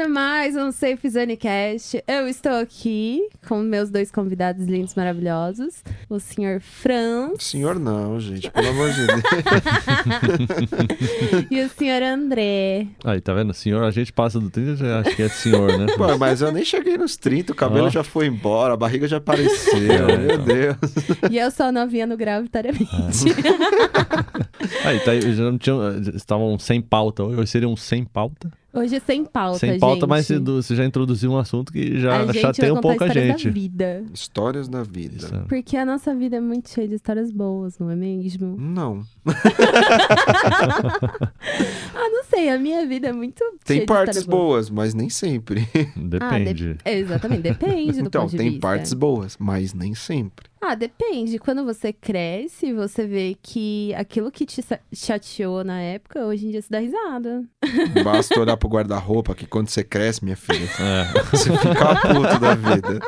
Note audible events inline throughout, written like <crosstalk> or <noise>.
começando mais um Safe Zone Cast. Eu estou aqui com meus dois convidados lindos, maravilhosos. O senhor Franz Senhor não, gente, pelo amor de Deus. <laughs> e o senhor André. Aí, tá vendo? Senhor, a gente passa do 30 já acha que é senhor, né? <laughs> Pô, mas eu nem cheguei nos 30, o cabelo Ó. já foi embora, a barriga já apareceu, É, meu então. Deus. E eu sou a novinha no grau, Vitoriamente. <laughs> Aí, tá, aí, já não tinham. Estavam sem pauta. Hoje seria um sem pauta. Hoje é sem pauta, sem pauta, gente. mas você, já introduziu um assunto que já a chateia um pouco a histórias gente. da vida. Histórias da vida. Isso, é. Porque a nossa vida é muito cheia de histórias boas, não é mesmo? Não. <laughs> Ah, não sei, a minha vida é muito Tem cheia de partes histórias boas. boas, mas nem sempre. Depende. É, Exatamente, depende do Então, ponto de tem vista. partes boas, mas nem sempre. Ah, depende. Quando você cresce, você vê que aquilo que te chateou na época, hoje em dia se dá risada. <laughs> Basta olhar pro guarda-roupa que quando você cresce, minha filha, <laughs> É. você fica puto da vida.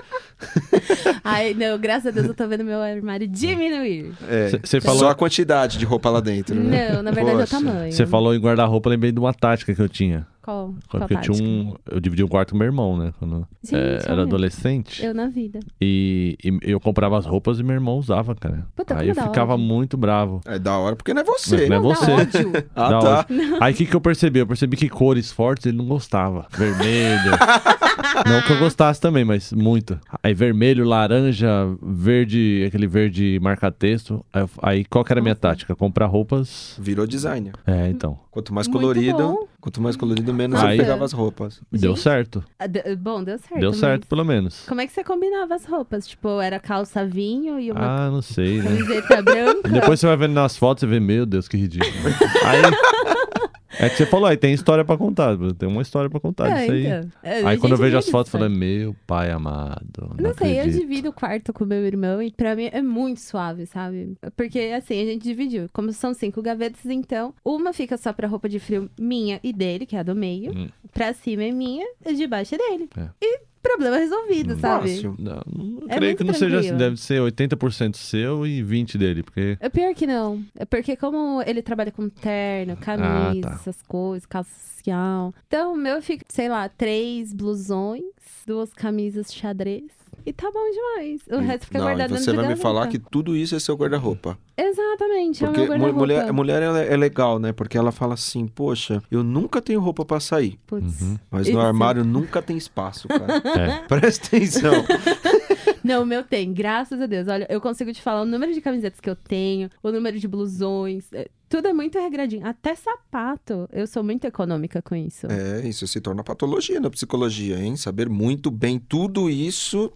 Ai, não, graças a Deus eu tô vendo meu armário diminuir. É, Cê- falou- Só a quantidade de roupa lá dentro, né? Não, na verdade Poxa. é o tamanho. Você falou em guarda-roupa, eu lembrei de uma tática que eu tinha. Qual? Qual Porque eu tinha um. Eu dividi um quarto com meu irmão, né? Quando Gente, é, era adolescente. Eu na vida. E, e eu comprava as roupas e meu irmão usava, cara. Puta, Aí eu dá ficava ódio. muito bravo. É da hora porque não é você. Não é Não, dá você. ódio. <laughs> Ah, Da tá. Aí o que, que eu percebi? Eu percebi que cores fortes ele não gostava. Vermelho. <laughs> não que eu gostasse também, mas muito. Aí vermelho, laranja, verde, aquele verde marca-texto. Aí, aí qual que era a minha tática? Comprar roupas. Virou designer. É, então. Quanto mais Muito colorido, bom. Quanto mais colorido, menos Aí- eu pegava as roupas. Deu Gente, certo. Ah, de- Bom, deu certo. Deu mas certo, pelo menos. Como é que você combinava as roupas? Tipo, era calça vinho e uma Ah, não sei, né? camiseta branca? <laughs> Depois você vai vendo nas fotos, você vê, meu Deus, que ridículo. <laughs> aí. É que você falou, aí tem história pra contar. Tem uma história pra contar É, disso aí. então. É, Aí quando eu vejo as fotos, eu falei, meu pai amado. Não, Não sei, eu acredito. divido o quarto com meu irmão e pra mim é muito suave, sabe? Porque assim, a gente dividiu. Como são cinco gavetas, então, uma fica só pra roupa de frio minha e dele, que é a do meio. Hum. Pra cima é minha e de baixo é dele. É. E problema resolvido, sabe? Fácil. Não, não É creio que não seja assim. tranquilo. Deve ser 80% seu e 20% dele, porque. É pior que não. É porque como ele trabalha com terno, camisa, tá. essas coisas, calça social. Então o meu fica, sei lá, três blusões, duas camisas xadrez. E tá bom demais. O resto fica não, e guardado dentro você vai me falar que tudo isso é seu guarda-roupa. Exatamente, é o Porque meu guarda-roupa. mulher, mulher ela é é legal, né? Porque ela fala assim, poxa, eu nunca tenho roupa pra sair. Putz. Uhum. Mas Isso. no armário nunca tem espaço, cara. <laughs> É. <laughs> Presta atenção. <laughs> Não, o meu tem, graças a Deus. Olha, eu consigo te falar o número de camisetas que eu tenho, o número de blusões. Tudo é muito regradinho. Até sapato. Eu sou muito econômica com isso. É, isso se torna patologia na psicologia, hein? Saber muito bem tudo isso.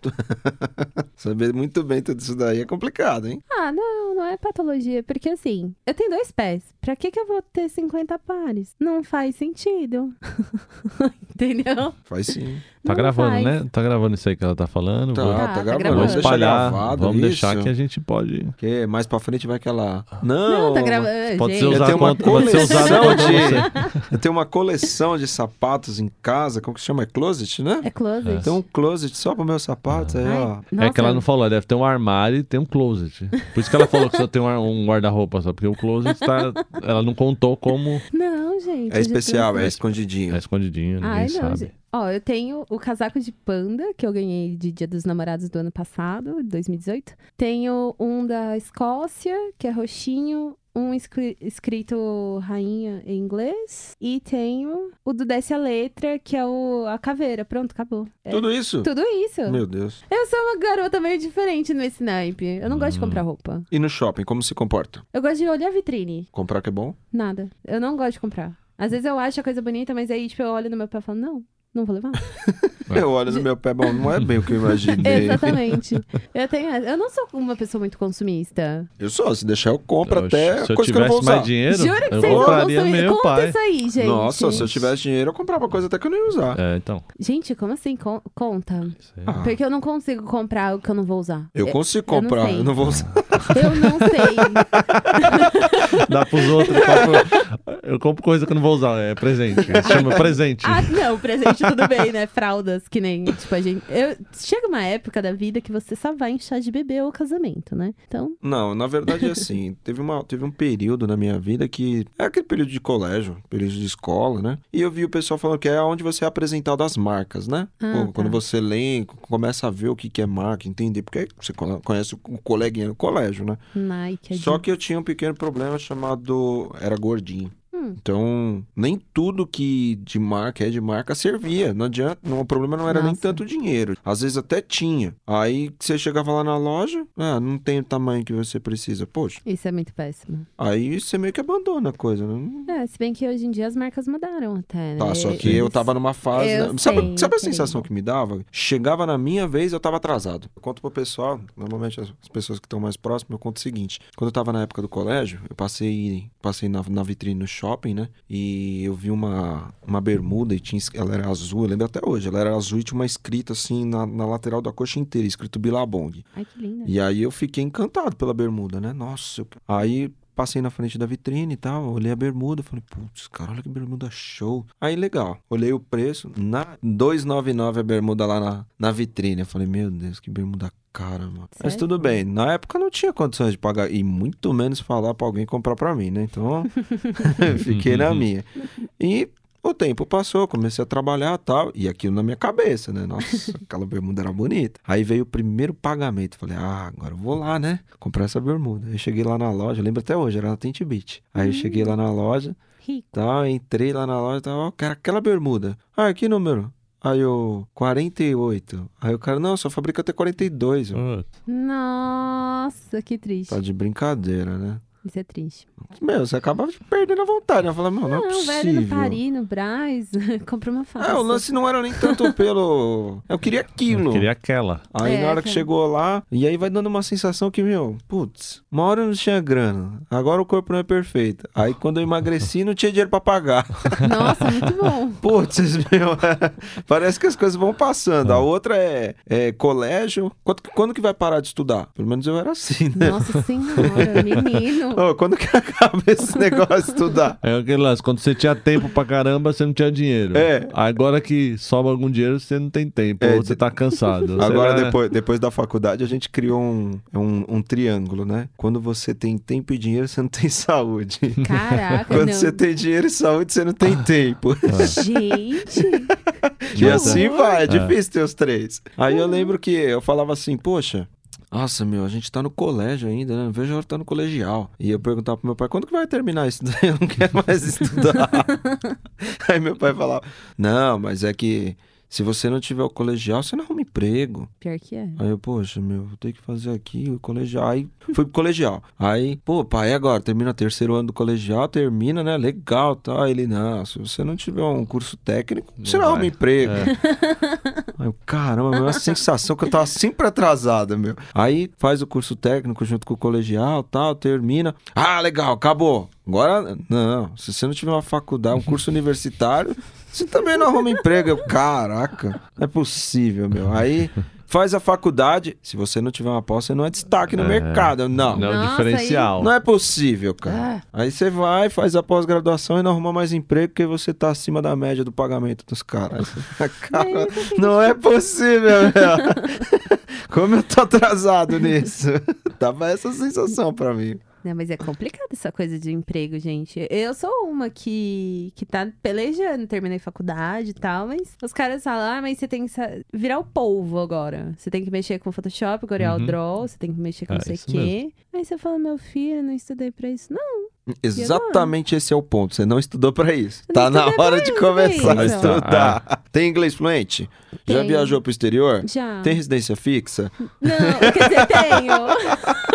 <laughs> Saber muito bem tudo isso daí é complicado, hein? Ah, não, não é patologia. Porque assim, eu tenho dois pés. Pra que, que eu vou ter 50 pares? Não faz sentido. <laughs> Entendeu? Faz sim. Tá Não gravando, faz. né? Tá gravando isso aí que ela tá falando. Tá, Vou, Tá, tá, tá gravando. deixar espalhar. gravado vamos isso. deixar que a gente pode. Porque mais pra frente vai aquela. Não, Não, tá gravando. Pode ser gente. Eu usado tenho uma contra, pode ser usado coleção de-. Eu tenho uma coleção de sapatos em casa, como que chama? É closet, né? É closet. Tem um closet só para meus sapatos, aí, Ai, ó. É que ela não falou, ela deve ter um armário e tem um closet. Por isso que ela falou que só tem um um guarda-roupa só, porque o closet tá. Ela não contou como Não, gente. É especial, é escondidinho. é escondidinho, ninguém Ai, não, sabe. gente. Ó, eu tenho o casaco de panda, que eu ganhei de Dia dos Namorados do ano passado, de 2018. Tenho um da Escócia, que é roxinho. Um escri- escrito rainha em inglês. E tenho o do Desce a Letra, que é o, a caveira. Pronto, acabou. É Tudo isso? tudo isso. Meu Deus. Eu sou uma garota meio diferente nesse naipe. Eu não gosto de Hum. comprar roupa. E no shopping, como se comporta? Eu gosto de olhar a vitrine. Comprar que é bom? Nada. Eu não gosto de comprar. Às vezes eu acho a coisa bonita, mas aí, tipo, eu olho no meu pé e falo, não, não vou levar. É. <laughs> Eu olho no meu pé, bom, não é bem o que eu imaginei. <laughs> Exatamente. Eu, tenho, eu não sou uma pessoa muito consumista. Eu sou, se deixar eu compro Oxe, até se eu coisa que eu não vou usar. mais dinheiro, Jura que eu vocês não compraria consumem? meu Conta pai. isso aí, gente. Nossa, se eu tivesse dinheiro, eu comprava coisa até que eu não ia usar. É, então. Gente, como assim? Con- conta. Ah, Porque eu não consigo comprar o que eu não vou usar. eu consigo eu não comprar, sei. eu não vou usar. <laughs> Eu não sei. Dá pros outros. dá pro- Eu compro coisa que eu não vou usar, é presente. Se chama presente. Ah, não, presente tudo bem, né? Fraldas, que nem, tipo, a gente. Eu... Chega uma época da vida que você só vai em chá de bebê ou casamento, né? Então, Não, na verdade é assim. <laughs> teve, uma, teve um período na minha vida que. É aquele período de colégio, período de escola, né? E eu vi o pessoal falando que é onde você é apresentado as marcas, né? Ah, Pô, tá. Quando você lê, começa a ver o que que é marca, entender. Porque você co- conhece o coleguinha no colégio, né? Nike. Só que eu tinha um pequeno problema chamado. Era gordinho. Hum. Então, nem tudo que de marca é de marca servia. Não adianta. Não, o problema não era nem Nossa. tanto dinheiro. Às vezes até tinha. Aí você chegava lá na loja, ah, não tem o tamanho que você precisa. Poxa, Isso é muito péssimo. aí você meio que abandona a coisa, né? É, se bem que hoje em dia as marcas mudaram até, né? Tá, só que eu tava numa fase. Eu né? Sabe, sei, sabe a sei. sensação que me dava? Chegava na minha vez, eu tava atrasado. Eu conto pro pessoal, normalmente as as pessoas que estão mais próximas, eu conto o seguinte: quando eu tava na época do colégio, eu passei, passei na, na vitrine no shopping, né? E eu vi uma, uma bermuda e tinha, ela era azul, eu lembro até hoje. Ela era azul e tinha uma escrita assim na, na lateral da coxa inteira, escrito Bilabong. Ai, que linda. E aí eu fiquei encantado pela bermuda, né? Nossa, eu... aí passei na frente da vitrine e tal, olhei a bermuda, falei, putz, cara, olha que bermuda show. Aí legal, olhei o preço, na 299 a bermuda lá na, na vitrine. Eu falei, meu Deus, que bermuda cara, mano. Mas Sério? tudo bem, na época eu não tinha condições de pagar e muito menos falar pra alguém comprar pra mim, né? Então, <laughs> <laughs> fiquei na minha. E o tempo passou, comecei a trabalhar e tal, e aquilo na minha cabeça, né? Nossa, <laughs> aquela bermuda era bonita. Aí veio o primeiro pagamento. Falei, ah, agora eu vou lá, né? Comprar essa bermuda. Aí cheguei lá na loja, lembro até hoje, era na Tente Beach. Aí eu cheguei lá na loja, Rico. tal, entrei lá na loja e tal, ó, quero aquela bermuda. Ah, que número? Aí eu, 48. Aí o cara, não, só fabrica até 42. Eu, Putz. Nossa, que triste. tá de brincadeira, né? Isso é triste. Meu, você acaba perdendo a vontade, né? Fala, não, não é Não, possível. velho, no Paris, no Brás, <laughs> compra uma faca. É, o lance não era nem tanto pelo. <laughs> Eu queria aquilo. Eu queria aquela. Aí É, na hora que chegou lá, e aí vai dando uma sensação que, meu, putz, uma hora eu não tinha grana, agora o corpo não é perfeito. Aí quando eu emagreci, não tinha dinheiro pra pagar. <laughs> Nossa, muito bom. Putz, meu, parece que as coisas vão passando. A outra é, é colégio. Quando, quando que vai parar de estudar? Pelo menos eu era assim, né? Nossa senhora, menino. Ô, quando que <laughs> acaba esse negócio de estudar? É aquele lance, quando você tinha tempo pra caramba, você não tinha dinheiro. É. Agora que sobra algum dinheiro, você não tem tempo. É, ou você tá cansado. Você Agora, vai- depois, depois da faculdade, a gente criou um, um, um triângulo, né? Quando você tem tempo e dinheiro, você não tem saúde. Caraca, Quando não. você tem dinheiro e saúde, você não tem tempo. Gente, que E assim vai, é difícil ter os três. Aí eu lembro que eu falava assim, poxa. Nossa, meu, a gente tá no colégio ainda, né? Vejo a hora tá no colegial. E eu perguntava pro meu pai, quando que vai terminar isso daí? Eu não quero mais <laughs> estudar. <laughs> Aí meu pai falava, não, mas é que se você não tiver o colegial, você não arruma emprego. Pior que é. Aí eu, poxa, meu, vou ter que fazer aqui o colegial. Aí fui pro colegial. Aí, pô, pai, agora? Termina o terceiro ano do colegial, termina, né? Legal, tá? Aí ele, não, se você não tiver um curso técnico, você não vai. arruma emprego. É. <laughs> Aí eu, caramba, meu, uma sensação que eu tava sempre atrasada, meu. Aí faz o curso técnico junto com o colegial, tal, termina. Ah, legal, acabou. Agora, não, se você não tiver uma faculdade, um curso universitário, você também não arruma emprego. Eu, caraca, não é possível, meu. Aí faz a faculdade, se você não tiver uma pós, você não é destaque no É. mercado. Não, Não, Nossa, diferencial. não é possível, cara. Aí você vai, faz a pós-graduação e não arruma mais emprego porque você tá acima da média do pagamento dos caras. <laughs> <laughs> Cara, não é possível, meu. <laughs> Como eu tô atrasado nisso. Dava essa sensação pra mim. Não, mas é complicado essa coisa de emprego, gente. Eu sou uma que, que tá pelejando, terminei faculdade e tal, mas os caras falam, ah, mas você tem que virar o polvo agora. Você tem que mexer com Photoshop, Corel Uhum. Draw, você tem que mexer com É, não sei o isso quê. Aí você fala, meu filho, eu não estudei pra isso. Não, Exatamente esse é o ponto. Você não estudou pra isso. Eu Tá não na hora de isso, começar a pra isso. estudar. Tem inglês fluente? Já Tenho. viajou pro exterior? já. Tem residência fixa? Não, quer dizer, tenho. <laughs>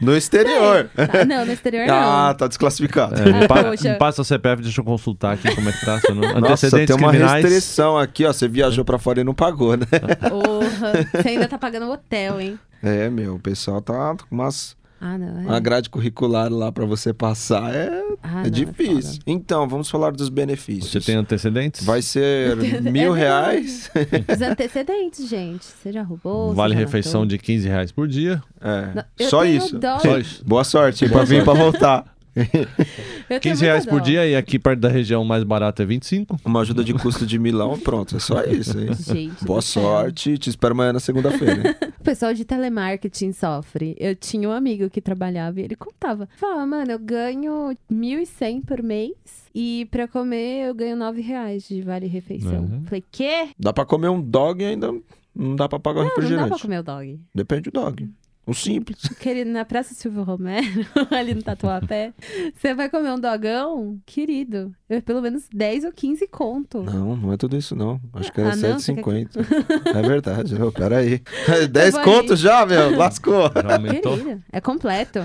No exterior. Tá, não, no exterior não. Ah, tá desclassificado. É, me, pa- Poxa. me passa o CPF, deixa eu consultar aqui como é que tá. Nome. Nossa, tem uma criminais. restrição aqui, ó. Você viajou pra fora e não pagou, né? Porra, você ainda tá pagando hotel, hein? É, meu, o pessoal tá com umas, Ah, não. É. uma grade curricular lá pra você passar. É, Ah, é não, difícil. foda. então, vamos falar dos benefícios. Você tem antecedentes? Vai ser <laughs> mil É reais. <laughs> Os antecedentes, gente. Você já roubou? Vale já refeição matou? de 15 reais por dia. É, Não, só isso. dó. Só isso. Boa sorte, pra vir pra voltar. <laughs> Eu tenho 15 reais por dó. dia e aqui perto da região mais barata é 25. Uma ajuda de custo de milão, pronto. É só isso, hein? <laughs> Gente Boa sorte. Te espero amanhã na segunda-feira. <laughs> O pessoal de telemarketing sofre. Eu tinha um amigo que trabalhava e ele contava. Falava, mano, eu ganho 1.100 por mês e pra comer eu ganho 9 reais de vale-refeição. Uhum. Falei, quê? Dá pra comer um dog e ainda não dá pra pagar o Não, não dá refrigerante. pra comer o dog. Depende do dog. O simples. <laughs> Querido, na Praça Silvio Romero, <laughs> ali no Tatuapé, você vai comer um dogão? Querido, é pelo menos 10 ou 15 conto. Não, não é tudo isso, não. Acho que era Ah, não? Você quer R$7,50. <laughs> É verdade. Ô, peraí. 10 vou contos já, meu. Lascou. Querido, é completo.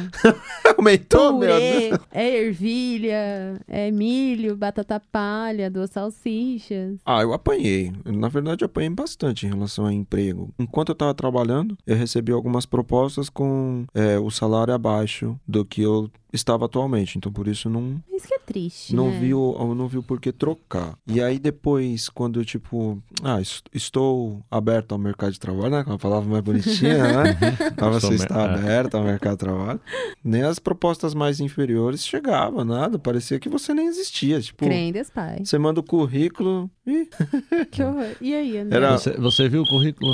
Aumentou, meu. Purê, é ervilha, é milho, batata palha, duas salsichas. Ah, eu apanhei. Na verdade, eu apanhei bastante em relação a emprego. Enquanto eu tava trabalhando, eu recebi algumas propostas com é, o salário abaixo do que eu estava atualmente. Então, por isso, não, Isso que é triste, não, né? vi o, não vi o porquê trocar. E aí, depois, quando eu, tipo, ah, es- estou aberto ao mercado de trabalho, né? Com uma palavra mais bonitinha, né? <laughs> <laughs> Você mer- está é. aberto ao mercado de trabalho. Nem as propostas mais inferiores chegavam, nada. Parecia que você nem existia. Tipo, Deus Pai. você manda o currículo e <laughs> Que horror. E aí, André? Era- Você, você viu o currículo?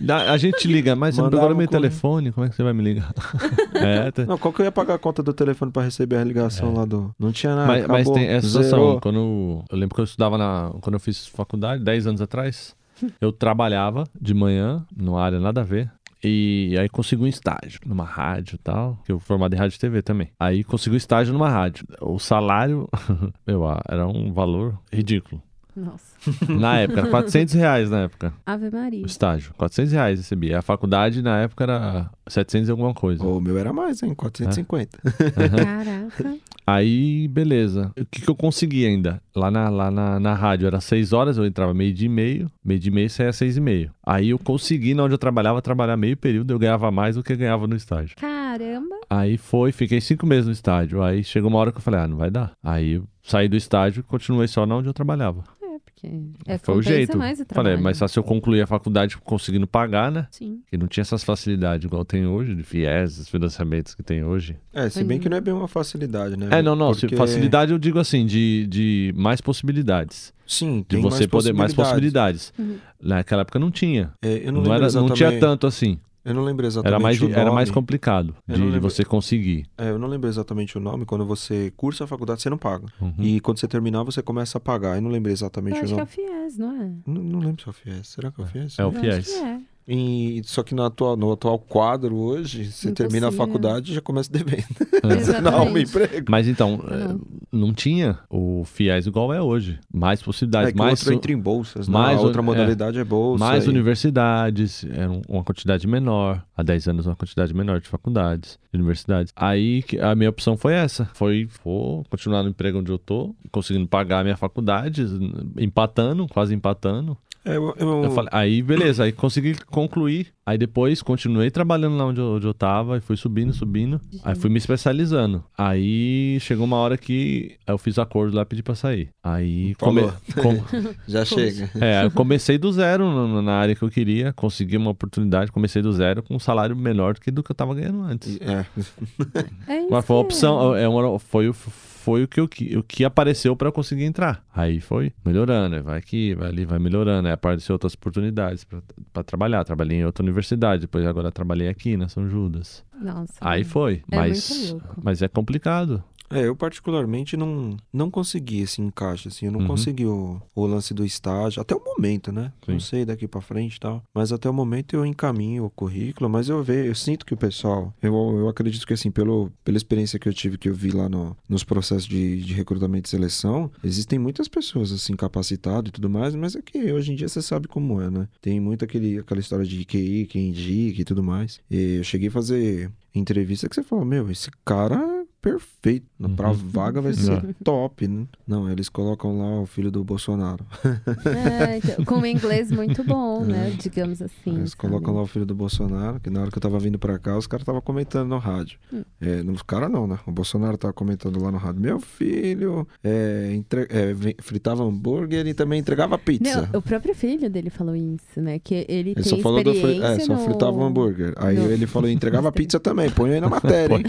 Da- a gente liga, mas você não pegou meu telefone, como é que você vai me ligar? <laughs> é, tá- Não, qual que eu ia pagar a conta do telefone pra receber a ligação lá do. Não tinha nada. mas, mas tem essa situação. zerou. Quando, eu lembro que eu estudava na. Quando eu fiz faculdade, 10 anos atrás, <laughs> eu trabalhava de manhã, numa área nada a ver. E aí consegui um estágio numa rádio e tal, que eu formado em rádio e TV também. Aí consegui um estágio numa rádio. O salário, meu, era um valor ridículo. Nossa. <laughs> Na época, era 400 reais na época, Ave Maria. o estágio. 400 reais recebi. A faculdade na época era 700 e alguma coisa. O meu era mais, hein? 450. <laughs> Caraca. Aí, beleza. O que, que eu consegui ainda? Lá na, lá na, na rádio era 6 horas, eu entrava meio dia e meio. Meio dia e meio saía 6 e meio. Aí eu consegui, na onde eu trabalhava, trabalhar meio período. Eu ganhava mais do que eu ganhava no estágio. Caramba. Aí foi, fiquei cinco meses no estádio. Aí chegou uma hora que eu falei, ah, não vai dar. Aí saí do estádio e continuei só na onde eu trabalhava. É, porque é, foi o jeito. mais o Falei, mas só se eu concluir a faculdade conseguindo pagar, né? Sim. Que não tinha essas facilidades igual tem hoje, de FIES, os financiamentos que tem hoje. É, se bem que não é bem uma facilidade, né? É, não, não. Porque- Facilidade eu digo assim, de, de mais possibilidades. Sim, De você mais poder mais possibilidades. Uhum. Naquela época não tinha. É, eu não, Não, era, não tinha tanto assim. Eu não lembro exatamente Era mais, o di- era mais nome. complicado Eu de, lembro. você conseguir. É, eu não lembro exatamente o nome. Quando você cursa a faculdade, você não paga. Uhum. E quando você terminar, você começa a pagar. Eu não lembro Eu exatamente o acho que é nome. o FIES, não é? Não, não lembro se é o FIES. Será que é o FIES? É o Eu acho FIES. que é. E, só que no atual, no atual quadro hoje, você termina a Impossível. faculdade e já começa devendo. <laughs> <laughs> É. Não Exatamente. emprego. Mas então, Não. eh, não tinha o FIES igual é hoje. Mais possibilidades, É que mais, outro entra em bolsas, né? mais a outra é, modalidade é, bolsa. mais e- universidades, era um- uma quantidade menor. Há 10 anos, uma quantidade menor de faculdades, de universidades. Aí a minha opção foi essa: foi vou continuar no emprego onde eu tô, conseguindo pagar a minha faculdade, empatando, quase empatando. É, eu, eu- Eu falei, aí beleza, aí consegui concluir. Aí depois continuei trabalhando lá onde eu, onde eu tava e fui subindo, subindo. Aí fui me especializando. Aí chegou uma hora que eu fiz acordo lá e pedi pra sair. Aí Falou. com- <laughs> já chega. é, eu comecei do zero no- na área que eu queria, consegui uma oportunidade, comecei do zero com um salário menor do que do que eu tava ganhando antes. É, É isso. Mas foi uma opção, é uma, foi, o- foi o que, eu, o que apareceu eu conseguir entrar. Aí foi melhorando, vai aqui, vai ali, vai melhorando. Aí apareceu outras oportunidades pra trabalhar. Trabalhei em outra universidade, depois agora trabalhei aqui na São Judas. Nossa. Aí foi, É mas, mas é complicado. É, eu particularmente não, não consegui esse encaixe, assim, eu não Uhum. consegui o, o lance do estágio, até o momento, né? Não Sim. sei daqui pra frente e tal, mas até o momento eu encaminho o currículo, mas eu vejo, eu sinto que o pessoal, eu, eu acredito que assim, pelo, pela experiência que eu tive, que eu vi lá no, nos processos de, de recrutamento e seleção, existem muitas pessoas, assim, capacitadas e tudo mais, mas é que hoje em dia você sabe como é, né? Tem muito aquele, aquela história de QI, quem indica e tudo mais, e eu cheguei a fazer entrevista que você fala, meu, esse cara é perfeito. Pra Uhum. vaga vai ser top, né? Não, eles colocam lá o filho do Bolsonaro. É, então, com um inglês muito bom, <laughs> né? Digamos assim. eles sabe? colocam lá o filho do Bolsonaro, que na hora que eu tava vindo pra cá, os caras estavam comentando no rádio. Hum. É, os caras não, né? O Bolsonaro tava comentando lá no rádio. Meu filho é, entre- é, fritava hambúrguer e também entregava pizza. Não, o próprio filho dele falou isso, né? Que ele, Ele tem só falou do fri... É, só no... fritava um hambúrguer. Aí no- ele falou, entregava <laughs> pizza também, põe aí na matéria, <laughs> hein?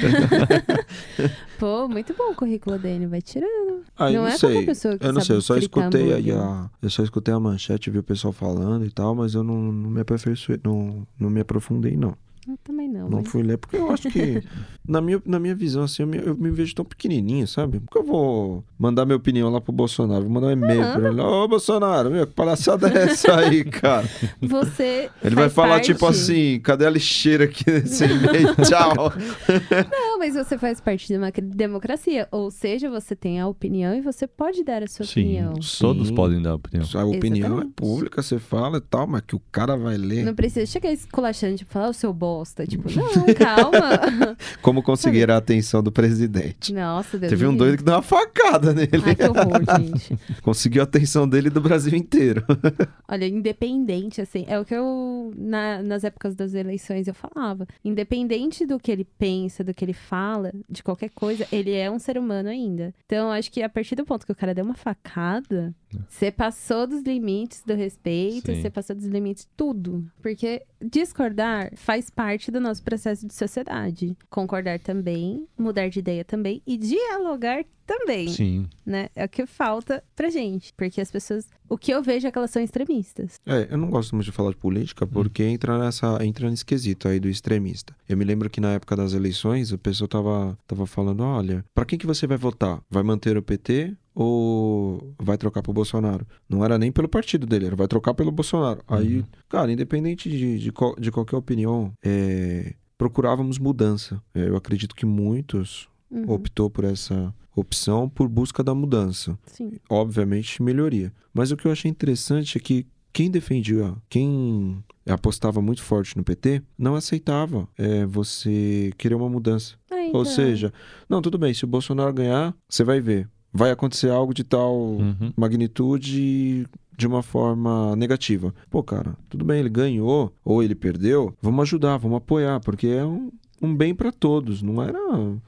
<laughs> Pô, muito bom o currículo dele, vai tirando. Aí não não é sei. qualquer pessoa que Eu não sei, eu só escutei aí a. Eu só escutei a manchete, vi o pessoal falando e tal, mas eu não, não me aperfeiçoei, não, não me aprofundei, não. Eu também não. Não mas- fui ler, porque eu acho que, <laughs> na minha, na minha visão, assim, eu me, eu me vejo tão pequenininho, sabe? Porque eu vou mandar minha opinião lá pro Bolsonaro, vou mandar um e-mail pra ele. Ô, Bolsonaro, meu, que palhaçada é essa aí, <laughs> cara? Você. Ele vai falar, parte- tipo assim, cadê a lixeira aqui nesse e-mail? Tchau. Não, mas você faz parte de uma democracia. Ou seja, você tem a opinião e você pode dar a sua Sim, opinião. todos Sim. podem dar opinião. A opinião Exatamente. é pública, você fala e tal, mas que o cara vai ler. Não precisa chegar esculachando, tipo, falar o seu bosta. Tipo, <laughs> não, calma. <laughs> Como conseguir a atenção do presidente. Nossa, Deus Teve um doido que deu uma facada nele. Ai, que horror, <laughs> gente. Conseguiu a atenção dele e do Brasil inteiro. Olha, independente, assim, é o que eu, na- nas épocas das eleições, eu falava. Independente do que ele pensa, do que ele fala, de qualquer coisa, ele é um ser humano ainda. Então, acho que a partir do ponto que o cara deu uma facada, você passou dos limites do respeito, você passou dos limites tudo. Porque discordar faz parte do nosso processo de sociedade. Concordar também, mudar de ideia também e dialogar também Sim. né? É o que falta pra gente. Porque as pessoas. O que eu vejo é que elas são extremistas. É, eu não gosto muito de falar de política porque entra nessa entra nesse quesito aí do extremista. Eu me lembro que na época das eleições, a pessoa tava, tava falando, olha, pra quem que você vai votar? Vai manter o PT ou vai trocar pro Bolsonaro? Não era nem pelo partido dele, era vai trocar pelo Bolsonaro. Aí, cara, independente de, de, qual- de qualquer opinião, é, procurávamos mudança. É, eu acredito que muitos Uhum, optou por essa opção por busca da mudança Sim. obviamente, melhoria. Mas o que eu achei interessante é que quem defendia, quem apostava muito forte no PT, não aceitava é, você querer uma mudança. Ah, então, Ou seja, não, tudo bem, se o Bolsonaro ganhar, você vai ver. Vai acontecer algo de tal Uhum. magnitude de uma forma negativa. Pô, cara, tudo bem, ele ganhou ou ele perdeu, vamos ajudar, vamos apoiar, porque é um, um bem pra todos, não era.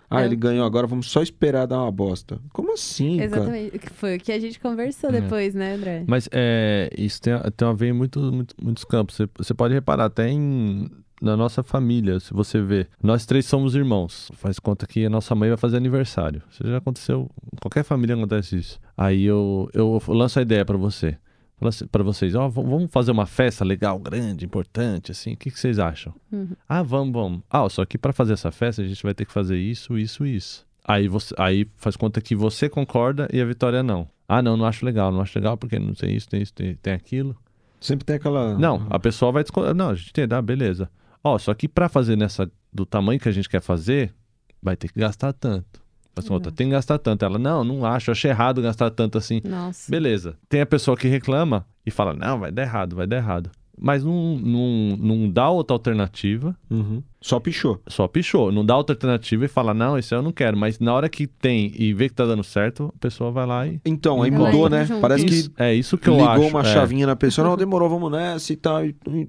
Ah, É. ele ganhou, agora vamos só esperar dar uma bosta. Como assim, cara? Exatamente. Que Foi o que a gente conversou É. depois, né, André? Mas é, isso tem, tem a ver em muito, muito- muitos campos. Você, você pode reparar até em, na nossa família, se você vê. Nós três somos irmãos. Faz conta que a nossa mãe vai fazer aniversário. Isso já aconteceu. Em qualquer família acontece isso. Aí eu, eu lanço a ideia pra você. Assim- Pra vocês, ó, v- vamos fazer uma festa legal, grande, importante, assim. O que, que vocês acham? Uhum. Ah, vamos, vamos. Ah, só que pra fazer essa festa a gente vai ter que fazer isso, isso, isso. Aí você, aí faz conta que você concorda e a Vitória não. Ah, não, não acho legal, não acho legal porque não tem isso, tem isso, tem, tem aquilo. Sempre tem aquela. Não, a pessoa vai discordar. Não, a gente tem, ah, beleza. Ó, só que pra fazer nessa do tamanho que a gente quer fazer, vai ter que gastar tanto. Faz conta, Exato. tem que gastar tanto. Ela, não, não acho, acho errado gastar tanto assim. Nossa. Beleza. Tem a pessoa que reclama e fala, não, vai dar errado, vai dar errado. Mas não, não, não dá outra alternativa, Uhum. Só pichou. só pichou. Não dá outra alternativa e fala, não, isso eu não quero. Mas na hora que tem e vê que tá dando certo, a pessoa vai lá e. Então, aí mudou, né? junto. Parece Isso- que é isso que eu ligou acho. uma é. chavinha na pessoa. Não, demorou, vamos nessa e tal.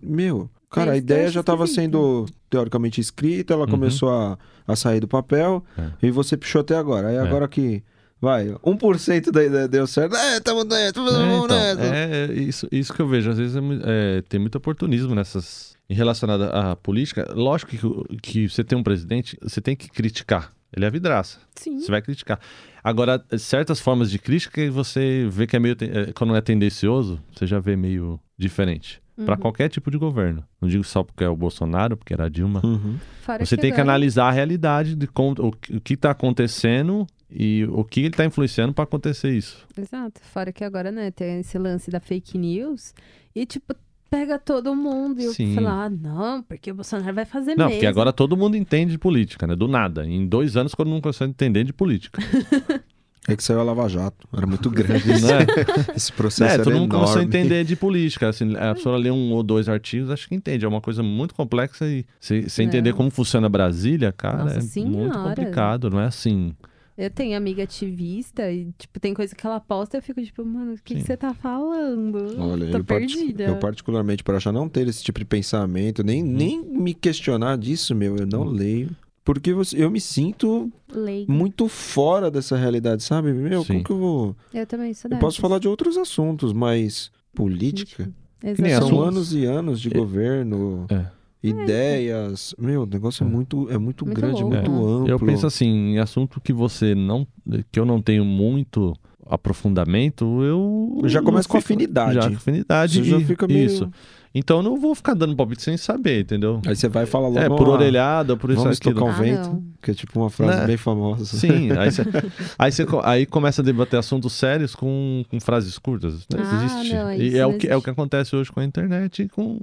Meu, cara, É a ideia já estava sendo teoricamente escrita, ela Uhum. começou a, a sair do papel É. e você pichou até agora. Aí É. agora que. Vai, 1% da ideia deu certo. É, tamo nessa, tamo É, vamos então, nessa. é isso, isso que eu vejo. Às vezes é é, tem muito oportunismo nessas. Em relacionado à política. Lógico que, que você tem um presidente, você tem que criticar. Ele é vidraça. Sim. Você vai criticar. Agora, certas formas de crítica você vê que é meio. é, Quando é tendencioso, você já vê meio diferente. Pra Uhum. qualquer tipo de governo. Não digo só porque é o Bolsonaro, porque era a Dilma. Uhum. Você tem que analisar a realidade de como, o, que- o que está acontecendo e o que ele está influenciando para acontecer isso. Exato. Fora que agora, né, tem esse lance da fake news e, tipo, pega todo mundo e eu Sim. falar, ah, não, porque o Bolsonaro vai fazer Não, mesmo. porque agora todo mundo entende de política, né? Do nada. Em dois anos, quando não consegue entender de política. <laughs> É que saiu a Lava Jato. Era muito <laughs> grande esse, Não é? esse processo. É, todo mundo começou a enorme. entender de política. Assim, a pessoa lê um ou dois artigos, acho que entende. É uma coisa muito complexa e você você entender Não. como funciona Brasília, cara, Nossa é muito Senhora. complicado. Não é assim. Eu tenho amiga ativista e, tipo, tem coisa que ela posta e eu fico, tipo, mano, o que que você tá falando? Olha, Tô eu, perdida. eu particularmente, por achar não ter esse tipo de pensamento, nem, Uhum. nem me questionar disso, meu, eu não leio. Porque você- eu me sinto Leigo. muito fora dessa realidade, sabe? Meu, como Sim. que eu vou. Eu também sou Eu posso falar de outros assuntos, mas política? nem São assuntos- anos e anos de É. governo. É. ideias. Meu, o negócio é muito, é muito, Muito grande, louco, muito né? amplo. Eu penso assim, em assunto que você não. que eu não tenho muito aprofundamento, eu. Já começa com afinidade. Já com afinidade. Você já e- fica meio- Isso. Então eu não vou ficar dando palpite sem saber, entendeu? Aí você vai falar logo. É, por "Ah, orelhada, por isso Vamos aquilo. tocar o Ah, vento, não. que é tipo uma frase Né? bem famosa. Sim, <laughs> aí você, aí você aí começa a debater assuntos sérios com, com frases curtas. Não Ah, existe. não, e é o, que, é o que acontece hoje com a internet e com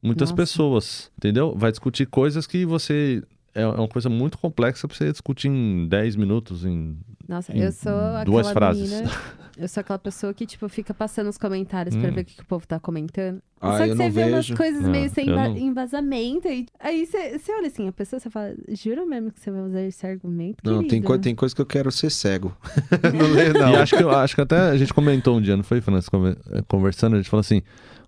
muitas Nossa. pessoas, entendeu? Vai discutir coisas que você. É é uma coisa muito complexa pra você discutir em 10 minutos, em Nossa, Em eu sou aquela duas frases. menina. <laughs> Eu sou aquela pessoa que, tipo, fica passando os comentários pra Hum. ver o que, que o povo tá comentando. Ah, Só que eu você não vê umas vejo. coisas Ah, meio sem eu emba- não. embasamento. E aí você, você olha assim, a pessoa você fala, jura mesmo que você vai usar esse argumento? Não, tem, querida?" coi- tem coisa que eu quero ser cego. <laughs> <laughs> não lê, não. E acho que, acho que até a gente comentou um dia, não foi, eh, Conversando, a gente falou assim: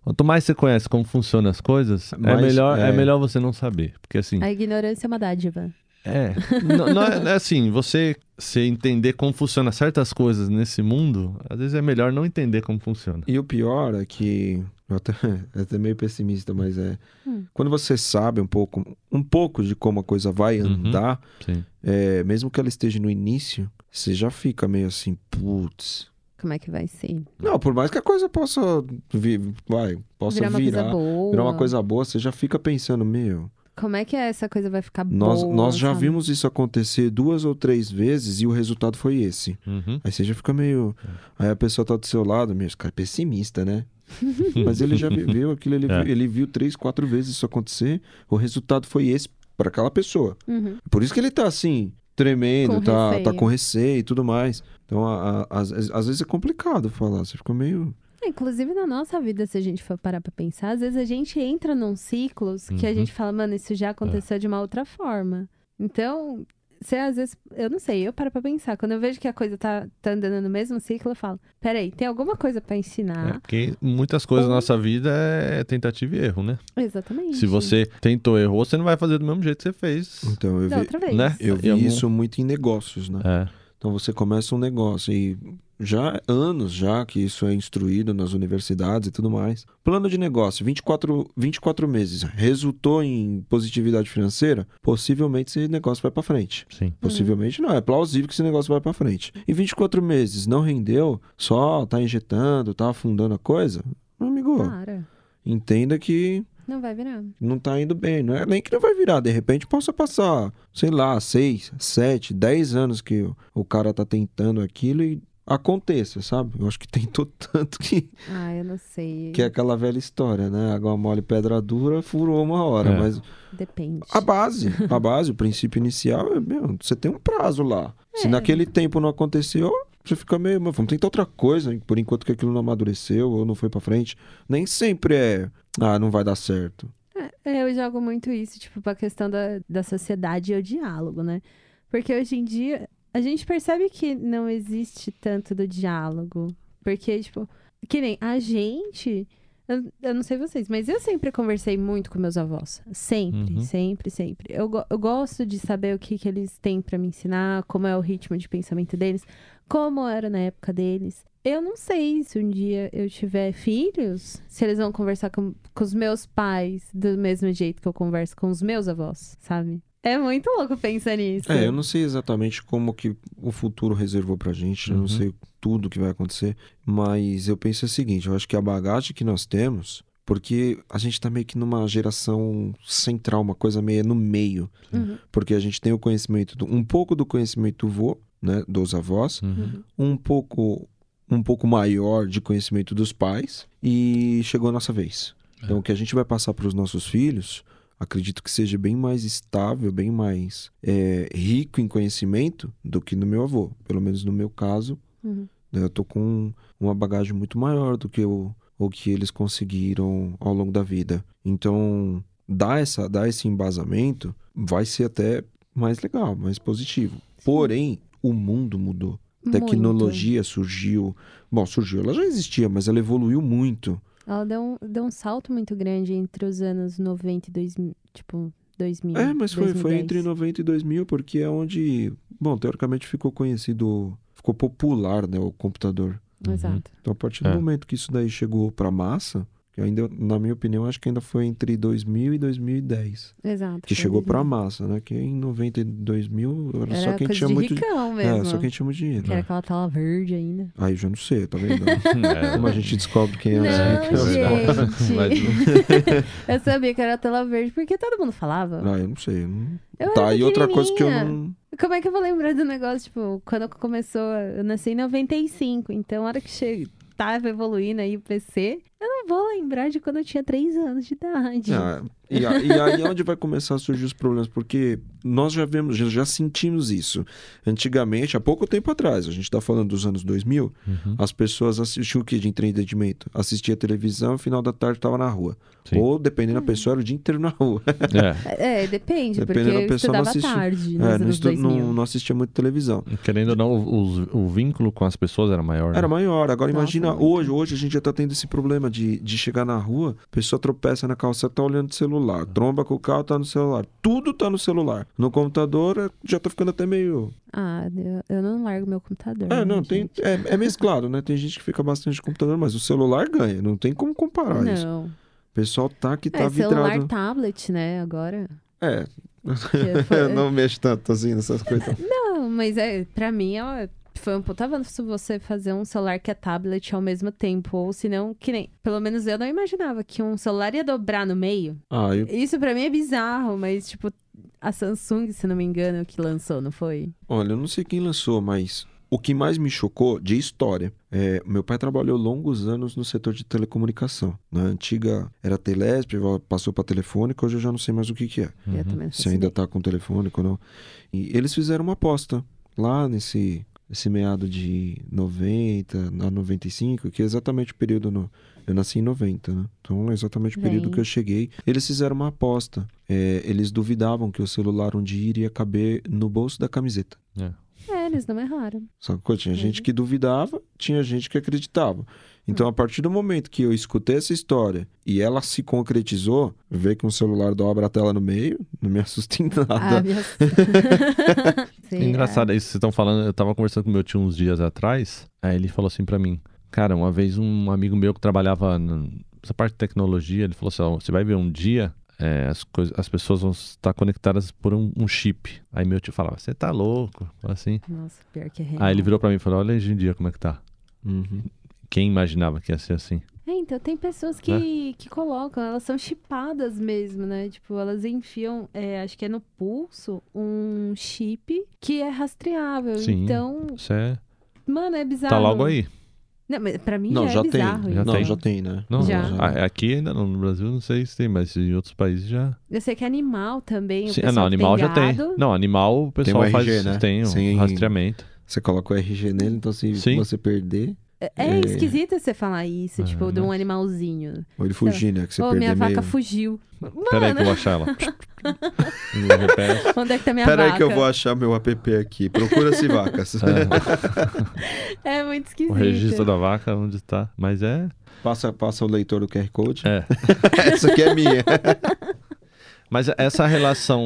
quanto mais você conhece como funcionam as coisas, é, melhor, é. é. melhor você não saber. Porque assim, A ignorância é uma dádiva. é. não, não é, é assim, você, você entender como funcionam certas coisas nesse mundo, às vezes é melhor não entender como funciona. E o pior é que. Eu até, é até meio pessimista, mas é. Hum. Quando você sabe um pouco, um pouco de como a coisa vai Uhum. andar, Sim. é, mesmo que ela esteja no início, você já fica meio assim, putz. Como é que vai ser? Não, por mais que a coisa possa vir, vai, possa virar uma virar, coisa boa. virar uma coisa boa, você já fica pensando, meu, Como é que essa coisa vai ficar nós, boa? nós já sabe? vimos isso acontecer duas ou três vezes e o resultado foi esse. Uhum. Aí você já fica meio. Aí a pessoa tá do seu lado, meu, esse cara é pessimista, né? <laughs> Mas ele já viveu aquilo, ele, <laughs> É. viu, ele viu três, quatro vezes isso acontecer, o resultado foi esse para aquela pessoa. Uhum. Por isso que ele tá assim, tremendo, Com tá, receio. tá com receio e tudo mais. Então, a- a- às, vezes é complicado falar, você fica meio. Inclusive na nossa vida, se a gente for parar pra pensar, às vezes a gente entra num ciclos que a Uhum. gente fala, mano, isso já aconteceu de uma outra forma. Então, você às vezes, eu não sei, eu paro pra pensar. Quando eu vejo que a coisa tá, tá andando no mesmo ciclo, eu falo, peraí, tem alguma coisa pra É, ensinar? porque muitas coisas Ou- na nossa vida é tentativa e erro, né? Exatamente. Se você tentou, errou, você não vai fazer do mesmo jeito que você fez. Então, eu Da vi, outra vez. né? eu vi algum- isso muito em negócios, né? É. Então você começa um negócio e já há anos já que isso é instruído nas universidades e tudo mais. Plano de negócio, 24, 24 meses, resultou em positividade financeira, possivelmente esse negócio vai para frente. Sim. Possivelmente não, é plausível que esse negócio vai para frente. Em 24 meses não rendeu, só tá injetando, tá afundando a coisa, meu amigo, Para. entenda que Não vai virar. não tá indo bem. Não é nem que não vai virar. De repente possa passar, sei lá, seis, sete, dez anos que o, o cara tá tentando aquilo e aconteça, sabe? Eu acho que <laughs> tentou tanto que, Ah, eu não sei. que é aquela velha história, né? Água mole, pedra dura, furou uma hora. É. Mas Depende. a base, a base, o princípio inicial, é, meu, você tem um prazo lá. Se É. naquele tempo não aconteceu, você fica meio, mas vamos tentar outra coisa, por enquanto que aquilo não amadureceu ou não foi pra frente. Nem sempre é, ah, não vai dar certo. É, eu jogo muito isso, tipo, pra questão da, da sociedade e o diálogo, né? Porque hoje em dia, a gente percebe que não existe tanto do diálogo. Porque, tipo, que nem a gente. Eu, eu não sei vocês, mas eu sempre conversei muito com meus avós. Sempre, Uhum. sempre, sempre. Eu, eu gosto de saber o que, que eles têm pra me ensinar, como é o ritmo de pensamento deles, como era na época deles. Eu não sei se um dia eu tiver filhos, se eles vão conversar com, com os meus pais do mesmo jeito que eu converso com os meus avós, sabe? É muito louco pensar nisso. É, eu não sei exatamente como que o futuro reservou pra gente, eu Uhum. não sei tudo que vai acontecer, mas eu penso o seguinte, eu acho que a bagagem que nós temos, porque a gente tá meio que numa geração central, uma coisa meio no meio, Uhum, porque a gente tem o conhecimento, do, um pouco do conhecimento do vô, né, dos avós, Uhum. um pouco um pouco maior de conhecimento dos pais e chegou a nossa vez. Então o que a gente vai passar para os nossos filhos, acredito que seja bem mais estável, bem mais é, rico em conhecimento do que no meu avô. Pelo menos no meu caso, uhum. né, eu tô com uma bagagem muito maior do que o, o que eles conseguiram ao longo da vida. Então dar essa dar esse embasamento vai ser até mais legal, mais positivo. Porém, o mundo mudou tecnologia surgiu. Bom, surgiu, ela já existia, mas ela evoluiu muito. Muito. Ela deu um, deu um salto muito grande entre os anos 90 e 2000, tipo, 2000. É, mas foi, foi 2010. entre 90 e 2000, porque é onde, bom, teoricamente ficou conhecido, ficou popular, né, o computador. Uhum. Exato. Então, a partir do É. momento que isso daí chegou pra massa, que ainda, na minha opinião, acho que ainda foi entre 2000 e 2010. Exato. Que chegou pra mesmo. massa, né? Que em 92 mil era, Era só quem tinha de muito mesmo. É, só quem tinha muito dinheiro. Que era aquela tela verde ainda. Aí eu já não sei, tá vendo? <laughs> É, Como a gente descobre quem é Não, ricos. gente. <laughs> Eu sabia que era tela verde porque todo mundo falava. Ah, eu não sei. eu não- Eu Tá, era e outra coisa que eu não. Como é que eu vou lembrar do negócio? Tipo, quando começou, eu nasci em 95, então a hora que che... tava evoluindo aí o PC, eu vou lembrar de quando eu tinha 3 anos de idade. Ah, e, a- e aí é onde vai começar a surgir os problemas, porque nós já vemos, já, já sentimos isso. Antigamente, há pouco tempo atrás, a gente está falando dos anos 2000, Uhum. as pessoas assistiam o que de entretenimento? Assistia televisão, final da tarde estava na rua. Sim. Ou, dependendo da pessoa, era o dia inteiro na rua. É. É, depende, Dependendo porque da pessoa, não assistia. tarde nos É, não, anos estu- 2000. não, não assistia muito televisão. Querendo ou não, o, o- vínculo com as pessoas era maior. né? Era maior. Agora Nossa, imagina, hoje, hoje a gente já tá tendo esse problema de, de chegar na rua, a pessoa tropeça na calçada, tá olhando o celular, tromba com o carro, tá no celular. Tudo tá no celular. No computador é- já tá ficando até meio. Ah, eu, não largo meu computador. É, não, né, tem. gente? É, é mesclado, né? Tem gente que fica bastante no computador, mas o celular ganha. Não tem como comparar isso. Não. O pessoal tá que tá é, celular, vidrado. tablet, né, agora. É. Eu <laughs> não mexo tanto assim nessas coisas. Não, mas é, pra mim, ó, foi um puta avanço você fazer um celular que é tablet ao mesmo tempo. Ou se não, que nem. Pelo menos eu não imaginava que um celular ia dobrar no meio. Ah, eu, Isso pra mim é bizarro, mas, tipo, a Samsung, se não me engano, que lançou, não foi? olha, eu não sei quem lançou, mas o que mais me chocou de história é meu pai trabalhou longos anos no setor de telecomunicação. Na antiga era Telesp, passou para telefônica, hoje eu já não sei mais o que, que é. Uhum. Se ainda ideia. tá com telefônica ou não. E eles fizeram uma aposta lá nesse, nesse meado de 90 a 95, que é exatamente o período no. Eu nasci em 90, né? Então é exatamente o período Bem. que eu cheguei. Eles fizeram uma aposta. É, eles duvidavam que o celular um dia iria caber no bolso da camiseta. É, eles não erraram. Sacou? Tinha Uhum. gente que duvidava, tinha gente que acreditava. Então, a partir do momento que eu escutei essa história e ela se concretizou, ver que um celular dobra a tela no meio, não me <laughs> assusta em Ah, nada. minha... <laughs> Sim, É engraçado, isso que vocês estão falando, eu tava conversando com meu tio uns dias atrás, aí ele falou assim pra mim, cara, uma vez um amigo meu que trabalhava nessa parte de tecnologia, ele falou assim, ó, você vai ver um dia, é, as, coisas, as pessoas vão estar conectadas por um, um chip. Aí meu tio falava, você tá louco, assim. é. Nossa, pior que é real. Aí ele virou pra mim e falou, olha hoje em dia como é que tá. Uhum. Quem imaginava que ia ser assim? É, então tem pessoas que, que colocam, elas são chipadas mesmo, né? Tipo, elas enfiam, é, acho que é no pulso, um chip que é rastreável. Sim. Então, Isso é... mano, é bizarro. Tá logo aí. Não, mas pra mim Não, já, já é tem. bizarro. Já não, tem. já tem, né? Não, Já. a- aqui ainda não, no Brasil não sei se tem, mas em outros países já. Eu sei que animal também. Sim, não, animal tem já tem. Não, animal o pessoal RG, faz né? tem um Sem- rastreamento. Você coloca o RG nele, então se Sim. você perder, É, é É. esquisito você falar isso, Ah, tipo, de um mas- animalzinho. ou ele fugir, né? Que você Ô, minha vaca meio... fugiu. Pera aí que eu vou achar ela. <laughs> Onde é que tá minha Pera vaca? aí que eu vou achar meu app aqui. Procura-se <laughs> vacas. É muito esquisito. o registro da vaca, onde tá. Mas é. passa, passa o leitor do QR Code. É. <laughs> Essa aqui é minha. Mas essa relação.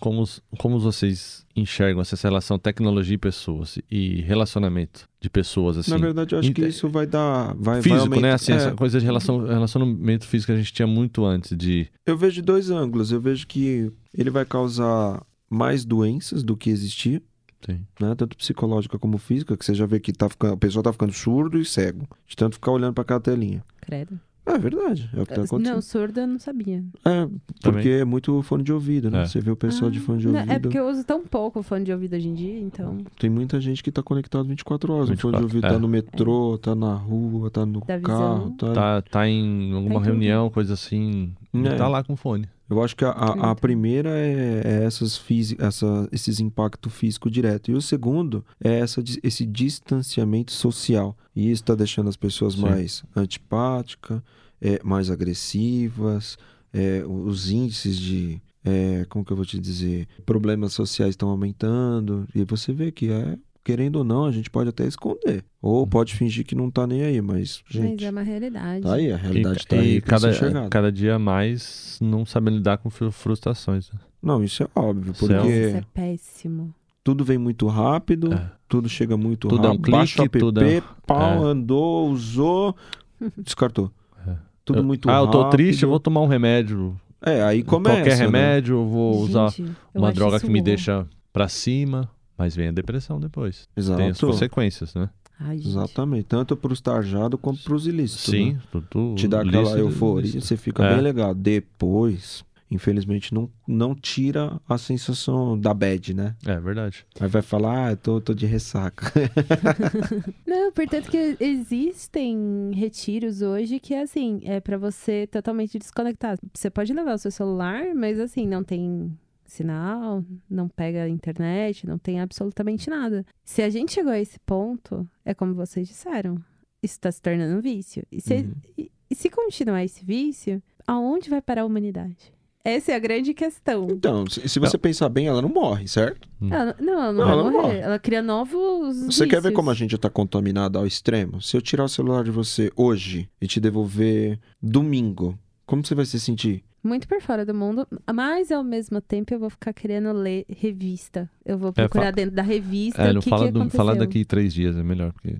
Como, como vocês enxergam essa relação tecnologia e pessoas e relacionamento de pessoas, assim? Na verdade, eu acho que isso vai dar... Vai, vai Físico, aumentar- né? Assim, é, essa coisa de relação, relacionamento físico que a gente tinha muito antes de. Eu vejo de dois ângulos. Eu vejo que ele vai causar mais doenças do que existia, Sim. né? Tanto psicológica como física, que você já vê que tá ficando, a pessoa tá ficando surdo e cego. De tanto ficar olhando para aquela telinha. Credo. É verdade, é o que tá acontecendo. Não, surda eu não sabia. É, porque é muito fone de ouvido, né? É. Você vê o pessoal de Ah, fone de não, ouvido. É porque eu uso tão pouco fone de ouvido hoje em dia, então. Tem muita gente que tá conectado 24 horas. O fone de 24, ouvido é. tá no metrô, tá na rua, tá no Da carro. Tá... Tá, tá em alguma tudo. reunião, coisa assim. É. Tá lá com fone. Eu acho que a, a- a primeira é, é essas fisi- essa, esses impactos físicos direto. E o segundo é essa, esse distanciamento social. E isso está deixando as pessoas Sim. mais antipáticas, é, mais agressivas, é, os índices de. é, como que eu vou te dizer? Problemas sociais estão aumentando. E você vê que é. Querendo ou não, a gente pode até esconder. Ou pode fingir que não tá nem aí, mas, gente, Mas é uma realidade. tá aí, a realidade e, tá aí e cada, cada dia mais não sabem lidar com fru- frustrações. né? Não, isso é óbvio, Isso é porque Nossa, Isso é péssimo. tudo vem muito rápido, É. tudo chega muito Tudo é um rápido. Baixa o clique, app, tudo é- pau, é. andou, usou, <laughs> descartou. É. tudo muito ah, eu tô rápido. triste, eu vou tomar um remédio. É, aí começa, Qualquer né? remédio, eu vou usar Gente, eu uma droga que me deixa pra cima, mas vem a depressão depois. Exato. Tem as consequências, né? Ai. Exatamente. Tanto pros tarjados quanto pros ilícitos. Sim, né? tudo Te dá aquela lícito, euforia, lícito. você fica É. bem legal. Depois, infelizmente, não, não tira a sensação da bad, né? É verdade. Aí vai falar, ah, eu tô, tô de ressaca. <laughs> <laughs> Não, portanto que existem retiros hoje que, assim, é pra você totalmente desconectar. Você pode levar o seu celular, mas, assim, não tem sinal, não pega a internet, não tem absolutamente nada. Se a gente chegou a esse ponto, é como vocês disseram, isso tá se tornando um vício. E se, Uhum. e, e se continuar esse vício, aonde vai parar a humanidade? Essa é a grande questão. Então, se, você pensar bem, ela não morre, certo? Ela, não, ela não Não, ela não morre. Ela cria novos Você quer ver vícios. como a gente tá contaminado ao extremo? Se eu tirar o celular de você hoje e te devolver domingo, como você vai se sentir? muito por fora do mundo, mas ao mesmo tempo eu vou ficar querendo ler revista. Eu vou procurar fa- dentro da revista É, não que, fala, que do, fala daqui três dias, é melhor, porque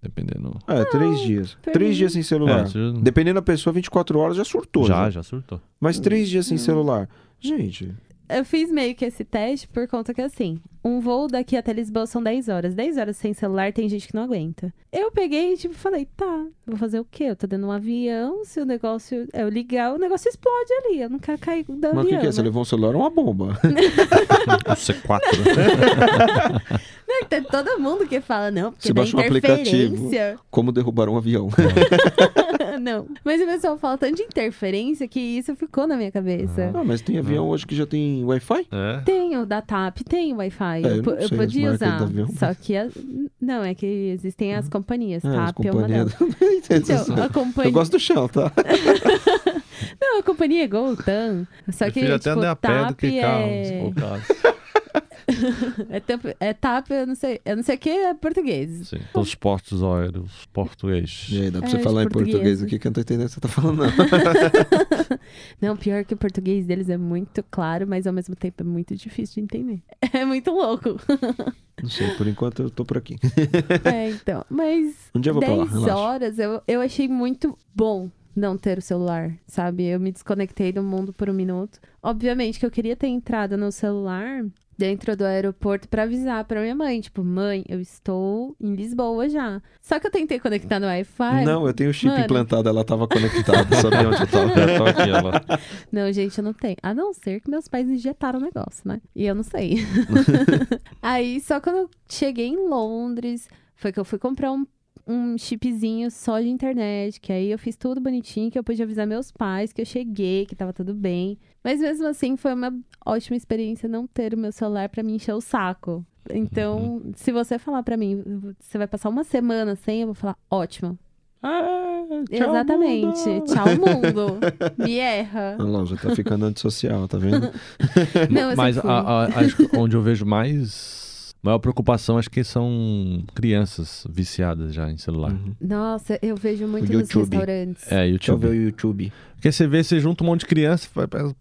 dependendo. É, três dias. pra Três mim- dias sem celular. É, Dependendo da pessoa, 24 horas já surtou. já, já. já surtou. Mas três dias sem celular. Gente, Eu fiz meio que esse teste por conta que, assim, um voo daqui até Lisboa são 10 horas. 10 horas sem celular, tem gente que não aguenta. Eu peguei e, tipo, falei, tá, vou fazer o quê? Eu tô dentro de um avião, se o negócio... Eu ligar, o negócio explode ali. Eu não quero cair do mas o que, que é? Você né? levou um celular ou uma bomba? <laughs> O C4. <laughs> Não, tem todo mundo que fala, não, porque Você baixa um aplicativo. Como derrubar um avião? <laughs> não. Mas o pessoal fala tanto de interferência que isso ficou na minha cabeça. Ah, mas tem avião hoje que já tem Wi-Fi? é. Tenho da TAP, tem Wi-Fi. É, eu eu, eu podia usar. avião. Só que. a- Não, é que existem as companhias. É, as TAP é uma delas. <laughs> Então, a Eu companhia. gosto do chão, tá? <laughs> Não, a companhia é o TAM. Só que. Prefiro até tipo, andar a pé do que carro. é... <laughs> <laughs> é, TAP, é TAP, eu não sei. Eu não sei o que é português. Sim. Os postos aéreos portugueses. E aí, dá pra É, você falar em português português. aqui que eu não tô entendendo o que você tá falando, não. <laughs> Não, pior que o português deles é muito claro, mas ao mesmo tempo é muito difícil de entender. <laughs> É muito louco. Não sei, por enquanto eu tô por aqui. É, então. Mas Um dia eu vou pra lá, 10 relaxa. horas eu, eu achei muito bom não ter o celular, sabe? Eu me desconectei do mundo por um minuto. Obviamente que eu queria ter entrado no celular dentro do aeroporto pra avisar pra minha mãe, tipo, mãe, eu estou em Lisboa já. Só que eu tentei conectar no Wi-Fi. Não, eu tenho o chip Mano. implantado, ela tava conectada, <laughs> sabia onde eu tava? Tô aqui, ela. <laughs> Não, gente, eu não tenho. A não ser que meus pais injetaram o negócio, né? E eu não sei. <laughs> Aí, só quando eu cheguei em Londres, foi que eu fui comprar um, um chipzinho só de internet. Que aí eu fiz tudo bonitinho, que eu pude avisar meus pais que eu cheguei, que tava tudo bem. Mas mesmo assim, foi uma ótima experiência não ter o meu celular pra me encher o saco. Então, se você falar pra mim, você vai passar uma semana sem, eu vou falar, ótimo. Ah, tchau, Exatamente. mundo. Tchau, mundo. Me erra. Olha lá, já tá ficando antissocial, tá vendo? <laughs> Não, Mas a- a- onde eu vejo mais. Maior preocupação, acho que são crianças viciadas já em celular. Uhum. Nossa, eu vejo muito nos YouTube. restaurantes. É, Deixa eu ver YouTube. o YouTube. Porque você vê, você junta um monte de criança,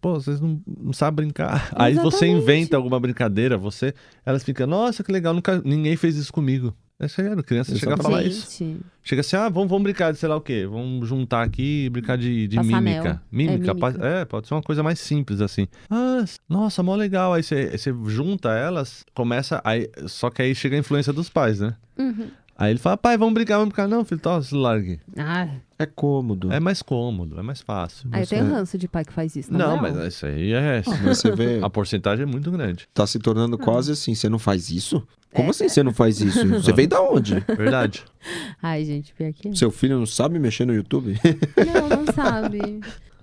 pô, vocês não, não sabem brincar. Aí você Exatamente. inventa alguma brincadeira, você, elas ficam, nossa, que legal, nunca, ninguém fez isso comigo. É sério, criança chega a falar isso. Chega assim, ah, vamos, vamos brincar de sei lá o quê. Vamos juntar aqui e brincar de, de Passar mímica. Mímica, É, mímica. é, pode ser uma coisa mais simples assim. Ah, nossa, mó legal. Aí você, junta elas, começa. Aí, só que aí chega a influência dos pais, né? Uhum. Aí ele fala, pai, vamos brincar, vamos brincar. Não, filho, o celular aqui. Ah, É cômodo. É mais cômodo, é mais fácil. aí eu Você- tenho ranço de pai que faz isso. na Não, moral. mas isso aí é. Você vê, <laughs> A porcentagem é muito grande. tá se tornando quase assim, você não faz isso? Como É. assim você não faz isso? <laughs> Você veio da onde? Verdade. <laughs> Ai, gente, pior que é. Seu filho não sabe mexer no YouTube? Não, não sabe.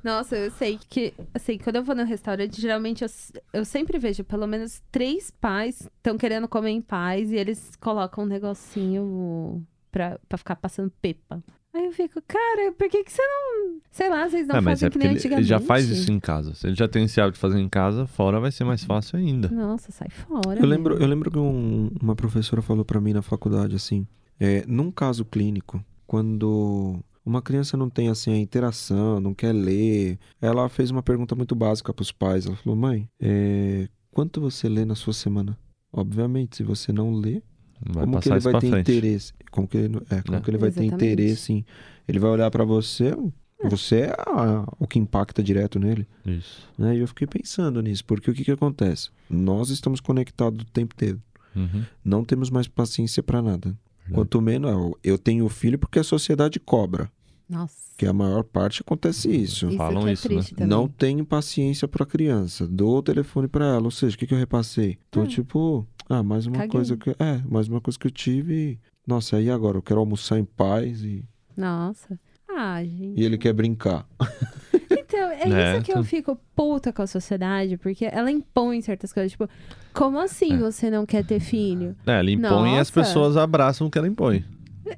Nossa, eu sei que, assim, quando eu vou no restaurante, geralmente eu, eu sempre vejo pelo menos três pais estão querendo comer em paz e eles colocam um negocinho pra, pra ficar passando pepa. Aí eu fico, cara, por que, que você não. Sei lá, vocês não É, mas fazem é que porque nem ele, ele antigamente. já faz isso em casa. Se ele já tem esse hábito de fazer em casa, fora vai ser mais fácil ainda. Nossa, sai fora. Eu lembro, eu lembro que um- uma professora falou pra mim na faculdade assim, é, num caso clínico, quando uma criança não tem assim a interação, não quer ler, ela fez uma pergunta muito básica pros pais. Ela falou: "Mãe, é, quanto você lê na sua semana?" Obviamente, se você não lê, Vai como que ele vai ter frente. interesse? Como que ele, é, como É. que ele vai ter Exatamente. interesse em ele vai olhar pra você, Você é a- o que impacta direto nele. Isso. Né? E eu fiquei pensando nisso, porque o que, que acontece? Nós estamos conectados o tempo inteiro. Uhum. Não temos mais paciência para nada. Quanto menos eu- eu tenho filho porque a sociedade cobra. Nossa. Que a maior parte acontece isso. Isso Falam é isso, né? também. Não tenho paciência pra criança. Dou o telefone pra ela. Ou seja, o que, que eu repassei? Tô Hum. tipo, ah, mais uma Caguei. coisa que. É, mais uma coisa que eu tive. Nossa, aí agora eu quero almoçar em paz e, Nossa. Ah, gente. e ele quer brincar. <laughs> Então, é, É, isso que eu então- fico puta com a sociedade, porque ela impõe certas coisas. Tipo, como assim É. você não quer ter filho? É, ela impõe e as Nossa. pessoas abraçam o que ela impõe.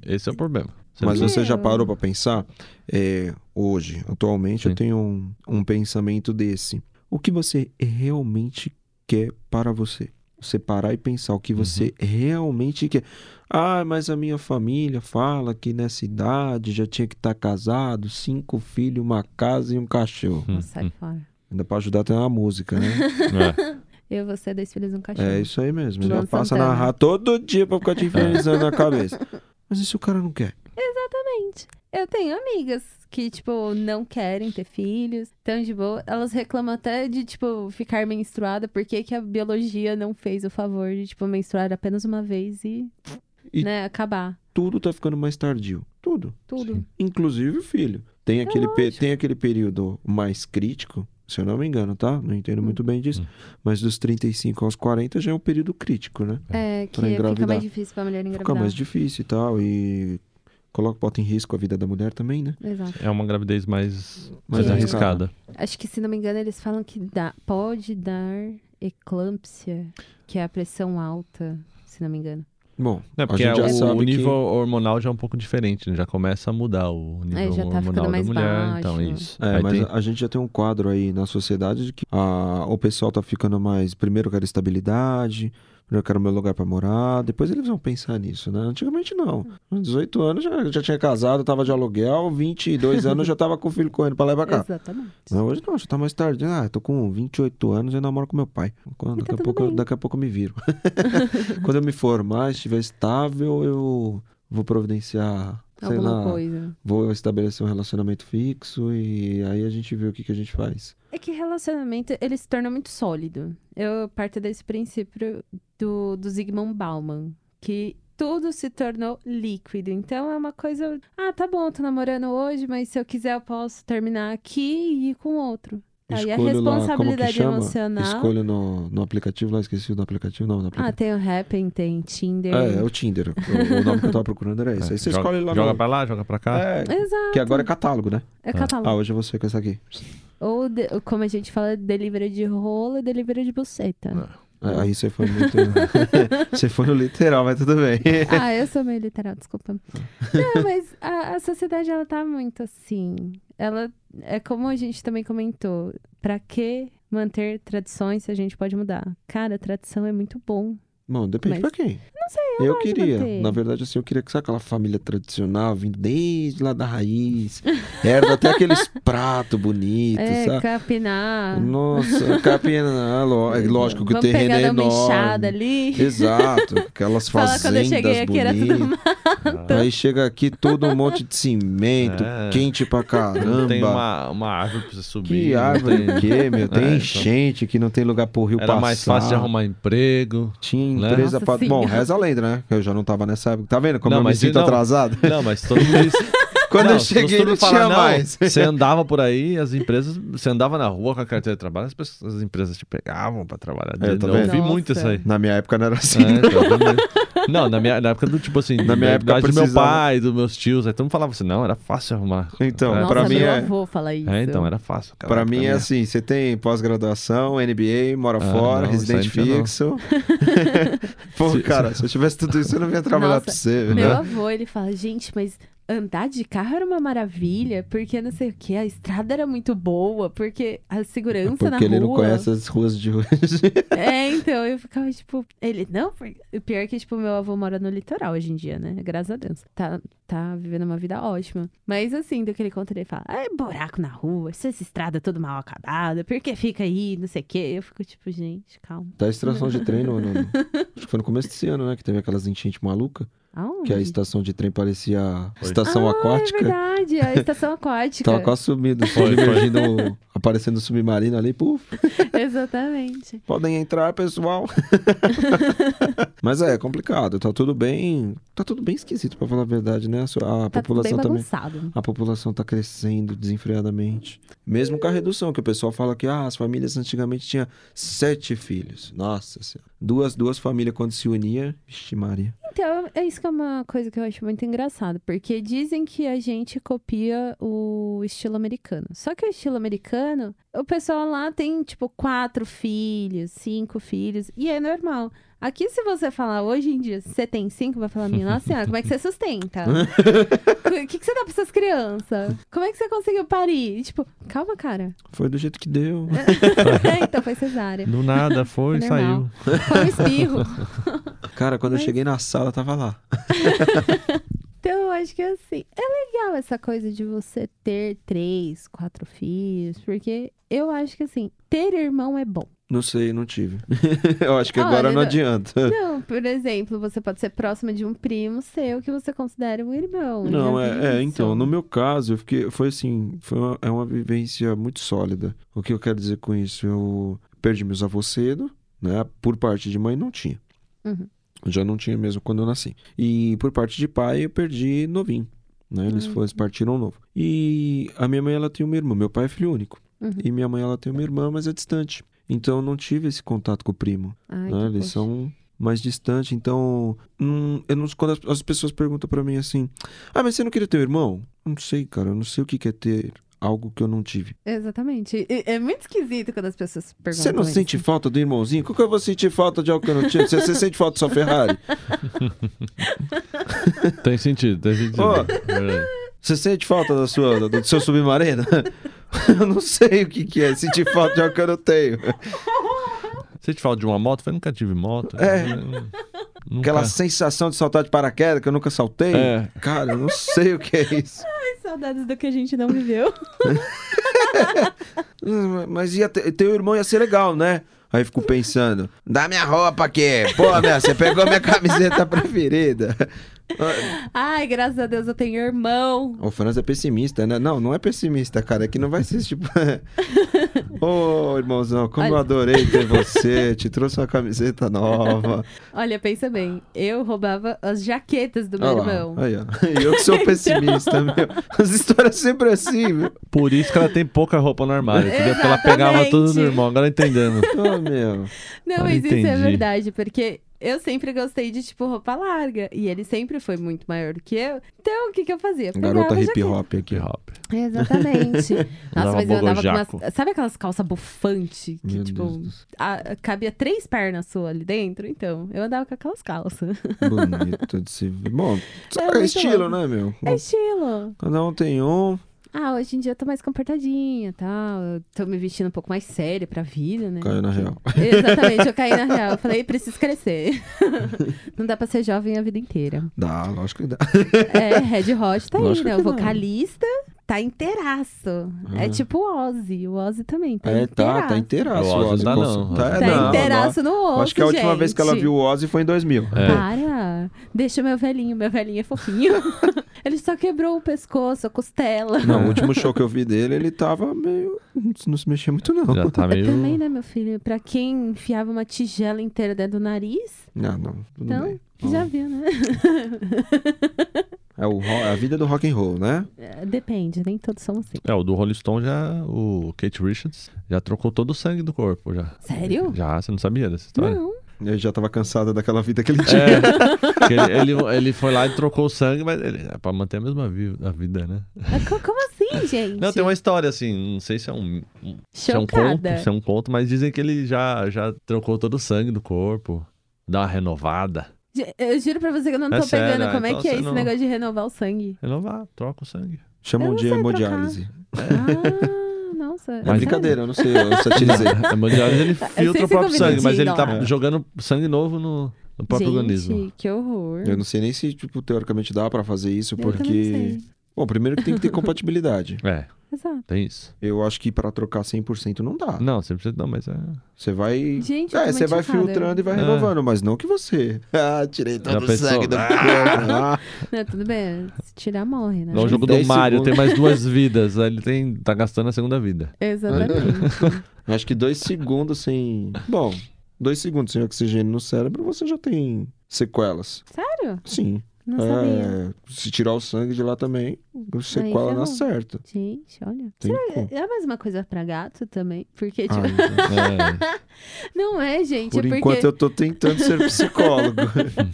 Esse é o problema. Mas você já parou pra pensar? É, hoje, atualmente, eu Sim. tenho um, um pensamento desse. O que você realmente quer para você? Você parar e pensar o que você Uhum. realmente quer. Ah, mas a minha família fala que nessa idade já tinha que estar casado, cinco filhos, uma casa e um cachorro. Hum, sai hum. fora. Ainda pra ajudar tem uma música, né? <laughs> É. Eu, você, dois filhos e um cachorro. é isso aí mesmo. Ele Luan passa a Santana. narrar todo dia pra ficar te <laughs> infernizando na cabeça. Mas e se o cara não quer? Exatamente. Eu tenho amigas que, tipo, não querem ter filhos, tão de boa. Elas reclamam até de, tipo, ficar menstruada, porque que a biologia não fez o favor de, tipo, menstruar apenas uma vez e, E- né, acabar. Tudo tá ficando mais tardio. Tudo. Tudo. Inclusive o filho. Tem É aquele, pe- tem aquele período mais crítico, se eu não me engano, tá? Não entendo Hum. muito bem disso. Mas dos 35 aos 40 já é um período crítico, né? É, que Pra fica engravidar. mais difícil pra mulher engravidar. Fica mais difícil e tal. E coloca, bota em risco a vida da mulher também, né? Exato. É uma gravidez mais, mais Que- arriscada. Acho que, se não me engano, eles falam que dá, pode dar eclâmpsia, que é a pressão alta, se não me engano. Bom, É, a porque gente já o, o nível que... hormonal já é um pouco diferente, né? Já começa a mudar o nível já tá ficando hormonal da mais mulher. Então, é baixo. isso. É, Aí mas tem- a, a gente já tem um quadro aí na sociedade de que a, o pessoal tá ficando mais. Primeiro eu quero estabilidade, eu quero meu lugar pra morar, depois eles vão pensar nisso, né? Antigamente não. Com 18 anos já, já tinha casado, tava de aluguel, 22 anos já tava com o filho correndo pra lá e pra cá. Exatamente. Não, hoje não, já tá mais tarde. Ah, tô com 28 anos e namoro com meu pai. Quando- E Daqui, tá a pouco, bem. daqui a pouco eu me viro. <laughs> Quando eu me formar, estiver estável, eu vou providenciar, sei Alguma lá, coisa. vou estabelecer um relacionamento fixo e aí a gente vê o que, que a gente faz. É que relacionamento, ele se torna muito sólido. Eu parto desse princípio do, do Zygmunt Bauman, que tudo se tornou líquido. Então é uma coisa, ah, tá bom, tô namorando hoje, mas se eu quiser eu posso terminar aqui e ir com outro. Aí a Escolho lá, como que responsabilidade chama? emocional. Escolho no, no aplicativo lá, esqueci do aplicativo, não, no Ah, aplicativo. tem o Happn, tem Tinder. é, é o Tinder. O, o nome que eu tava procurando era esse. Aí você joga, escolhe lá joga no... pra lá, joga pra cá. É, Exato. que agora é catálogo, né? É catálogo. Ah, hoje é você com essa aqui. Ou, de- como a gente fala, delivery de rola e delivery de buceta. É, Aí você foi muito. <laughs> você foi no literal, mas tudo bem. <laughs> Ah, eu sou meio literal, desculpa. Não, mas a, a sociedade, ela tá muito assim. Ela, é como a gente também comentou, pra que manter tradições se a gente pode mudar? Cara, tradição é muito bom. Bom, depende Mas- pra quem. Não sei, eu, Eu queria. manter. Na verdade, assim, eu queria que sabe aquela família tradicional, vindo desde lá da raiz. Herda até aqueles <laughs> pratos bonitos, É, sabe? capinar. Nossa, capina, <laughs> ló- é lógico que o Vamos terreno é enorme. ali. Exato, aquelas <laughs> Fala quando eu fazendas cheguei aqui era tudo bonitas. mato. Aí chega aqui todo um monte de cimento, É. quente pra caramba. Tem uma, uma árvore pra você subir. Que não árvore tem- o quê, meu? Tem É, então. enchente que não tem lugar pro rio Era passar. mais fácil de arrumar emprego. Tinha né? empresa Nossa pra... Bom, reza a lenda, né? Eu já não tava nessa época. Tá vendo como Não, eu me sinto não. atrasado? Não, mas todo mundo. <laughs> Quando Não, eu cheguei não tinha não, mais. <laughs> Você andava por aí, as empresas. Você andava na rua com a carteira de trabalho, as, pessoas- as empresas te pegavam pra trabalhar. É, eu ouvi Nossa. muito isso aí. Na minha época não era assim. É, tá não, na minha na época do tipo assim, <laughs> Na minha época do meu pai, dos meus tios, aí todo mundo falava assim, não, era fácil arrumar. Então, é, Nossa, pra mim meu é- avô fala isso. É, então, era fácil. cara. Pra mim é assim, você tem pós-graduação, NBA, mora Ah, fora, não, residente fixo. <laughs> Pô, Se- cara, se eu tivesse tudo isso, eu não ia trabalhar Nossa, pra você, Meu né? avô, ele fala, gente, mas andar de carro era uma maravilha, porque não sei o que, a estrada era muito boa, porque a segurança na Porque ele rua... não conhece as ruas de hoje. <laughs> É, então, eu ficava, tipo, ele, não, porque- o pior é que, tipo, meu avô mora no litoral hoje em dia, né? Graças a Deus. Tá, tá vivendo uma vida ótima. Mas, assim, do que ele conta, ele fala, é buraco na rua, essa estrada toda mal acabada, por que fica aí, não sei o quê. Eu fico, tipo, gente, calma. Tá extração de treino no, Acho que foi no começo desse ano, né? Que teve aquelas enchentes malucas. Aonde? Que a estação de trem parecia Foi. estação ah, aquática. é verdade, a estação <laughs> aquática. Tava quase foi. divergindo, aparecendo submarino ali, puf. <laughs> Exatamente. Podem entrar, pessoal. <laughs> Mas é, é complicado. Tá tudo bem. Tá tudo bem esquisito, pra falar a verdade, né? A, a Tá tudo bem população também. bagunçado. A população tá crescendo desenfreadamente. Mesmo com a redução, que o pessoal fala que ah, as famílias antigamente tinham sete filhos. Nossa senhora. Duas, duas famílias quando se unia. Vixe, Maria. Então, é isso é uma coisa que eu acho muito engraçado, porque dizem que a gente copia o estilo americano. Só que o estilo americano, o pessoal lá tem, tipo, quatro filhos, cinco filhos, e é normal. Aqui, se você falar hoje em dia, você tem cinco, vai falar, minha nossa senhora, como é que você sustenta? <laughs> O que, que você dá pra essas crianças? Como é que você conseguiu parir? E, tipo, calma, cara. Foi do jeito que deu. É, <laughs> então foi cesárea. Do nada, foi e É saiu. Foi um espirro. <laughs> Cara, quando Mas- eu cheguei na sala, tava lá. Então, eu acho que assim, é legal essa coisa de você ter três, quatro filhos, porque eu acho que assim, ter irmão é bom. Não sei, não tive. <laughs> eu acho que agora Olha, não não- adianta. Não, por exemplo, você pode ser próxima de um primo seu que você considera um irmão. Não, é, é, então, no meu caso, eu fiquei, foi assim, foi uma, é uma vivência muito sólida. O que eu quero dizer com isso? Eu perdi meus avós cedo, né? Por parte de mãe, não tinha. Uhum. Já não tinha mesmo quando eu nasci. E por parte de pai, eu perdi novinho. Né? Eles Uhum. foram, partiram novo. E a minha mãe, ela tem uma irmã. Meu pai é filho único. Uhum. E minha mãe, ela tem uma irmã, mas é distante. Então, eu não tive esse contato com o primo. Ai, né? Eles poxa. são mais distantes. Então, hum, eu não, quando as, as pessoas perguntam pra mim assim: Ah, mas você não queria ter um irmão? Não sei, cara. Eu não sei o que que é ter algo que eu não tive. Exatamente. E- É muito esquisito quando as pessoas perguntam. Você não isso. sente falta do irmãozinho? Como que eu vou sentir falta de algo que eu não tive? Você, você sente falta da sua Ferrari? <laughs> Tem sentido, tem sentido. Ó. Verdade. Você sente falta da sua, do, do seu submarino? <laughs> eu não sei o que, que é sentir falta de algo que eu não tenho. Você te fala de uma moto? Eu falei, nunca tive moto. É. Nunca... Aquela sensação de saltar de paraquedas que eu nunca saltei. É. Cara, eu não sei o que é isso. <laughs> Ai, saudades do que a gente não viveu. <laughs> Mas ia ter, teu irmão ia ser legal, né? Aí fico pensando, dá minha roupa aqui. Pô, minha, você pegou minha camiseta preferida. Ai, graças a Deus eu tenho irmão. O Franz é pessimista, né? Não, não é pessimista, cara. É que não vai ser tipo. <laughs> Ô, irmãozão, como eu Olha. adorei ter <laughs> você. Te trouxe uma camiseta nova. Olha, pensa bem. Eu roubava as jaquetas do meu Olha irmão. Aí, ó. Eu que sou <laughs> pessimista, meu. As histórias sempre assim, meu. Por isso que ela tem pouca roupa no armário, entendeu? Porque ela pegava tudo do irmão, agora entendendo. Ô, meu. Não, Ah, mas isso é entendi. verdade, porque eu sempre gostei de, tipo, roupa larga. E ele sempre foi muito maior do que eu. Então, o que que eu fazia? Pegava Garota hip hop aqui, hop. Exatamente. <laughs> Nossa, mas eu andava com umas... Sabe aquelas calças bufantes? Que, Meu tipo, a- cabia três pernas suas ali dentro? Então, eu andava com aquelas calças. Bonito de se ver. Bom, É é, estilo, louco. né, meu? É estilo. Cada um tem um. Ah, hoje em dia eu tô mais comportadinha e tal. Eu tô me vestindo um pouco mais séria pra vida, né? Caiu na real. Exatamente, eu caí na real. Eu falei, preciso crescer. <laughs> Não dá pra ser jovem a vida inteira. Dá, lógico que dá. É, Red Hot tá aí, Lógico né? que O vocalista tá inteiraço. É Ah. tipo o Ozzy. O Ozzy também tá É, tá, inteiraço. tá inteiraço. O Ozzy Ozzy tá não. Tá, Tá não, inteiraço no não. osso, Acho que a última gente. vez que ela viu o Ozzy foi em 2000. É. Para! Deixa o meu velhinho, meu velhinho é fofinho. <laughs> ele só quebrou o pescoço, a costela. Não, o último show que eu vi dele, ele tava meio. Não se mexia muito, não. Já tá meio. <laughs> Também, né, meu filho? Pra quem enfiava uma tigela inteira dentro do nariz, Não, não, tudo então, bem. já viu, né? <laughs> É o, ro- é a vida do rock and roll, né? É, Depende, nem todos são assim. É, o do Rolling Stone já. O Kate Richards já trocou todo o sangue do corpo já. Sério? Já, você não sabia dessa história? Não. Ele já tava cansado daquela vida que ele tinha. <laughs> É, ele, ele, ele foi lá e trocou o sangue, mas ele, é pra manter a mesma vi- a vida, né? Mas Como assim, <laughs> gente? Não, tem uma história assim, não sei se é um, se é um conto, se é um conto, mas dizem que ele já, já trocou todo o sangue do corpo, dá uma renovada. Eu juro pra você que eu não É tô sério, pegando ah, como é então que é esse não- negócio de renovar o sangue. Renovar, troca o sangue. Chamam Eu de não sei hemodiálise. Ah, nossa. É brincadeira, eu não sei, eu satirizei. A <laughs> hemodiálise ele filtra o próprio sangue, mas ele tá ó. jogando sangue novo no, no próprio Gente, organismo. que horror. Eu não sei nem se, tipo, teoricamente dá pra fazer isso, Eu porque. Bom, primeiro que tem que ter <laughs> compatibilidade. É, Exato. tem isso. Eu acho que pra trocar 100% não dá. Não, 100% não, mas é. Você vai. Gente, eu É, você vai chocada. filtrando e vai É. renovando, mas não que você. <laughs> Ah, tirei todo Já o pensou? sangue do. Ah, <laughs> Não, tudo bem. Se tirar, morre, né? No jogo do 10 Mario segundos. tem mais duas vidas. Ele tem, tá gastando a segunda vida. Exatamente. acho que dois segundos sem. Bom, dois segundos sem oxigênio no cérebro, você já tem sequelas. Sério? Sim. Não sabia. É, se tirar o sangue de lá também, sequela na certa. Gente, olha. Tem Será é a mesma coisa pra gato também? Porque, tipo. É. <laughs> não é, gente. Por é porque... enquanto eu tô tentando ser psicólogo.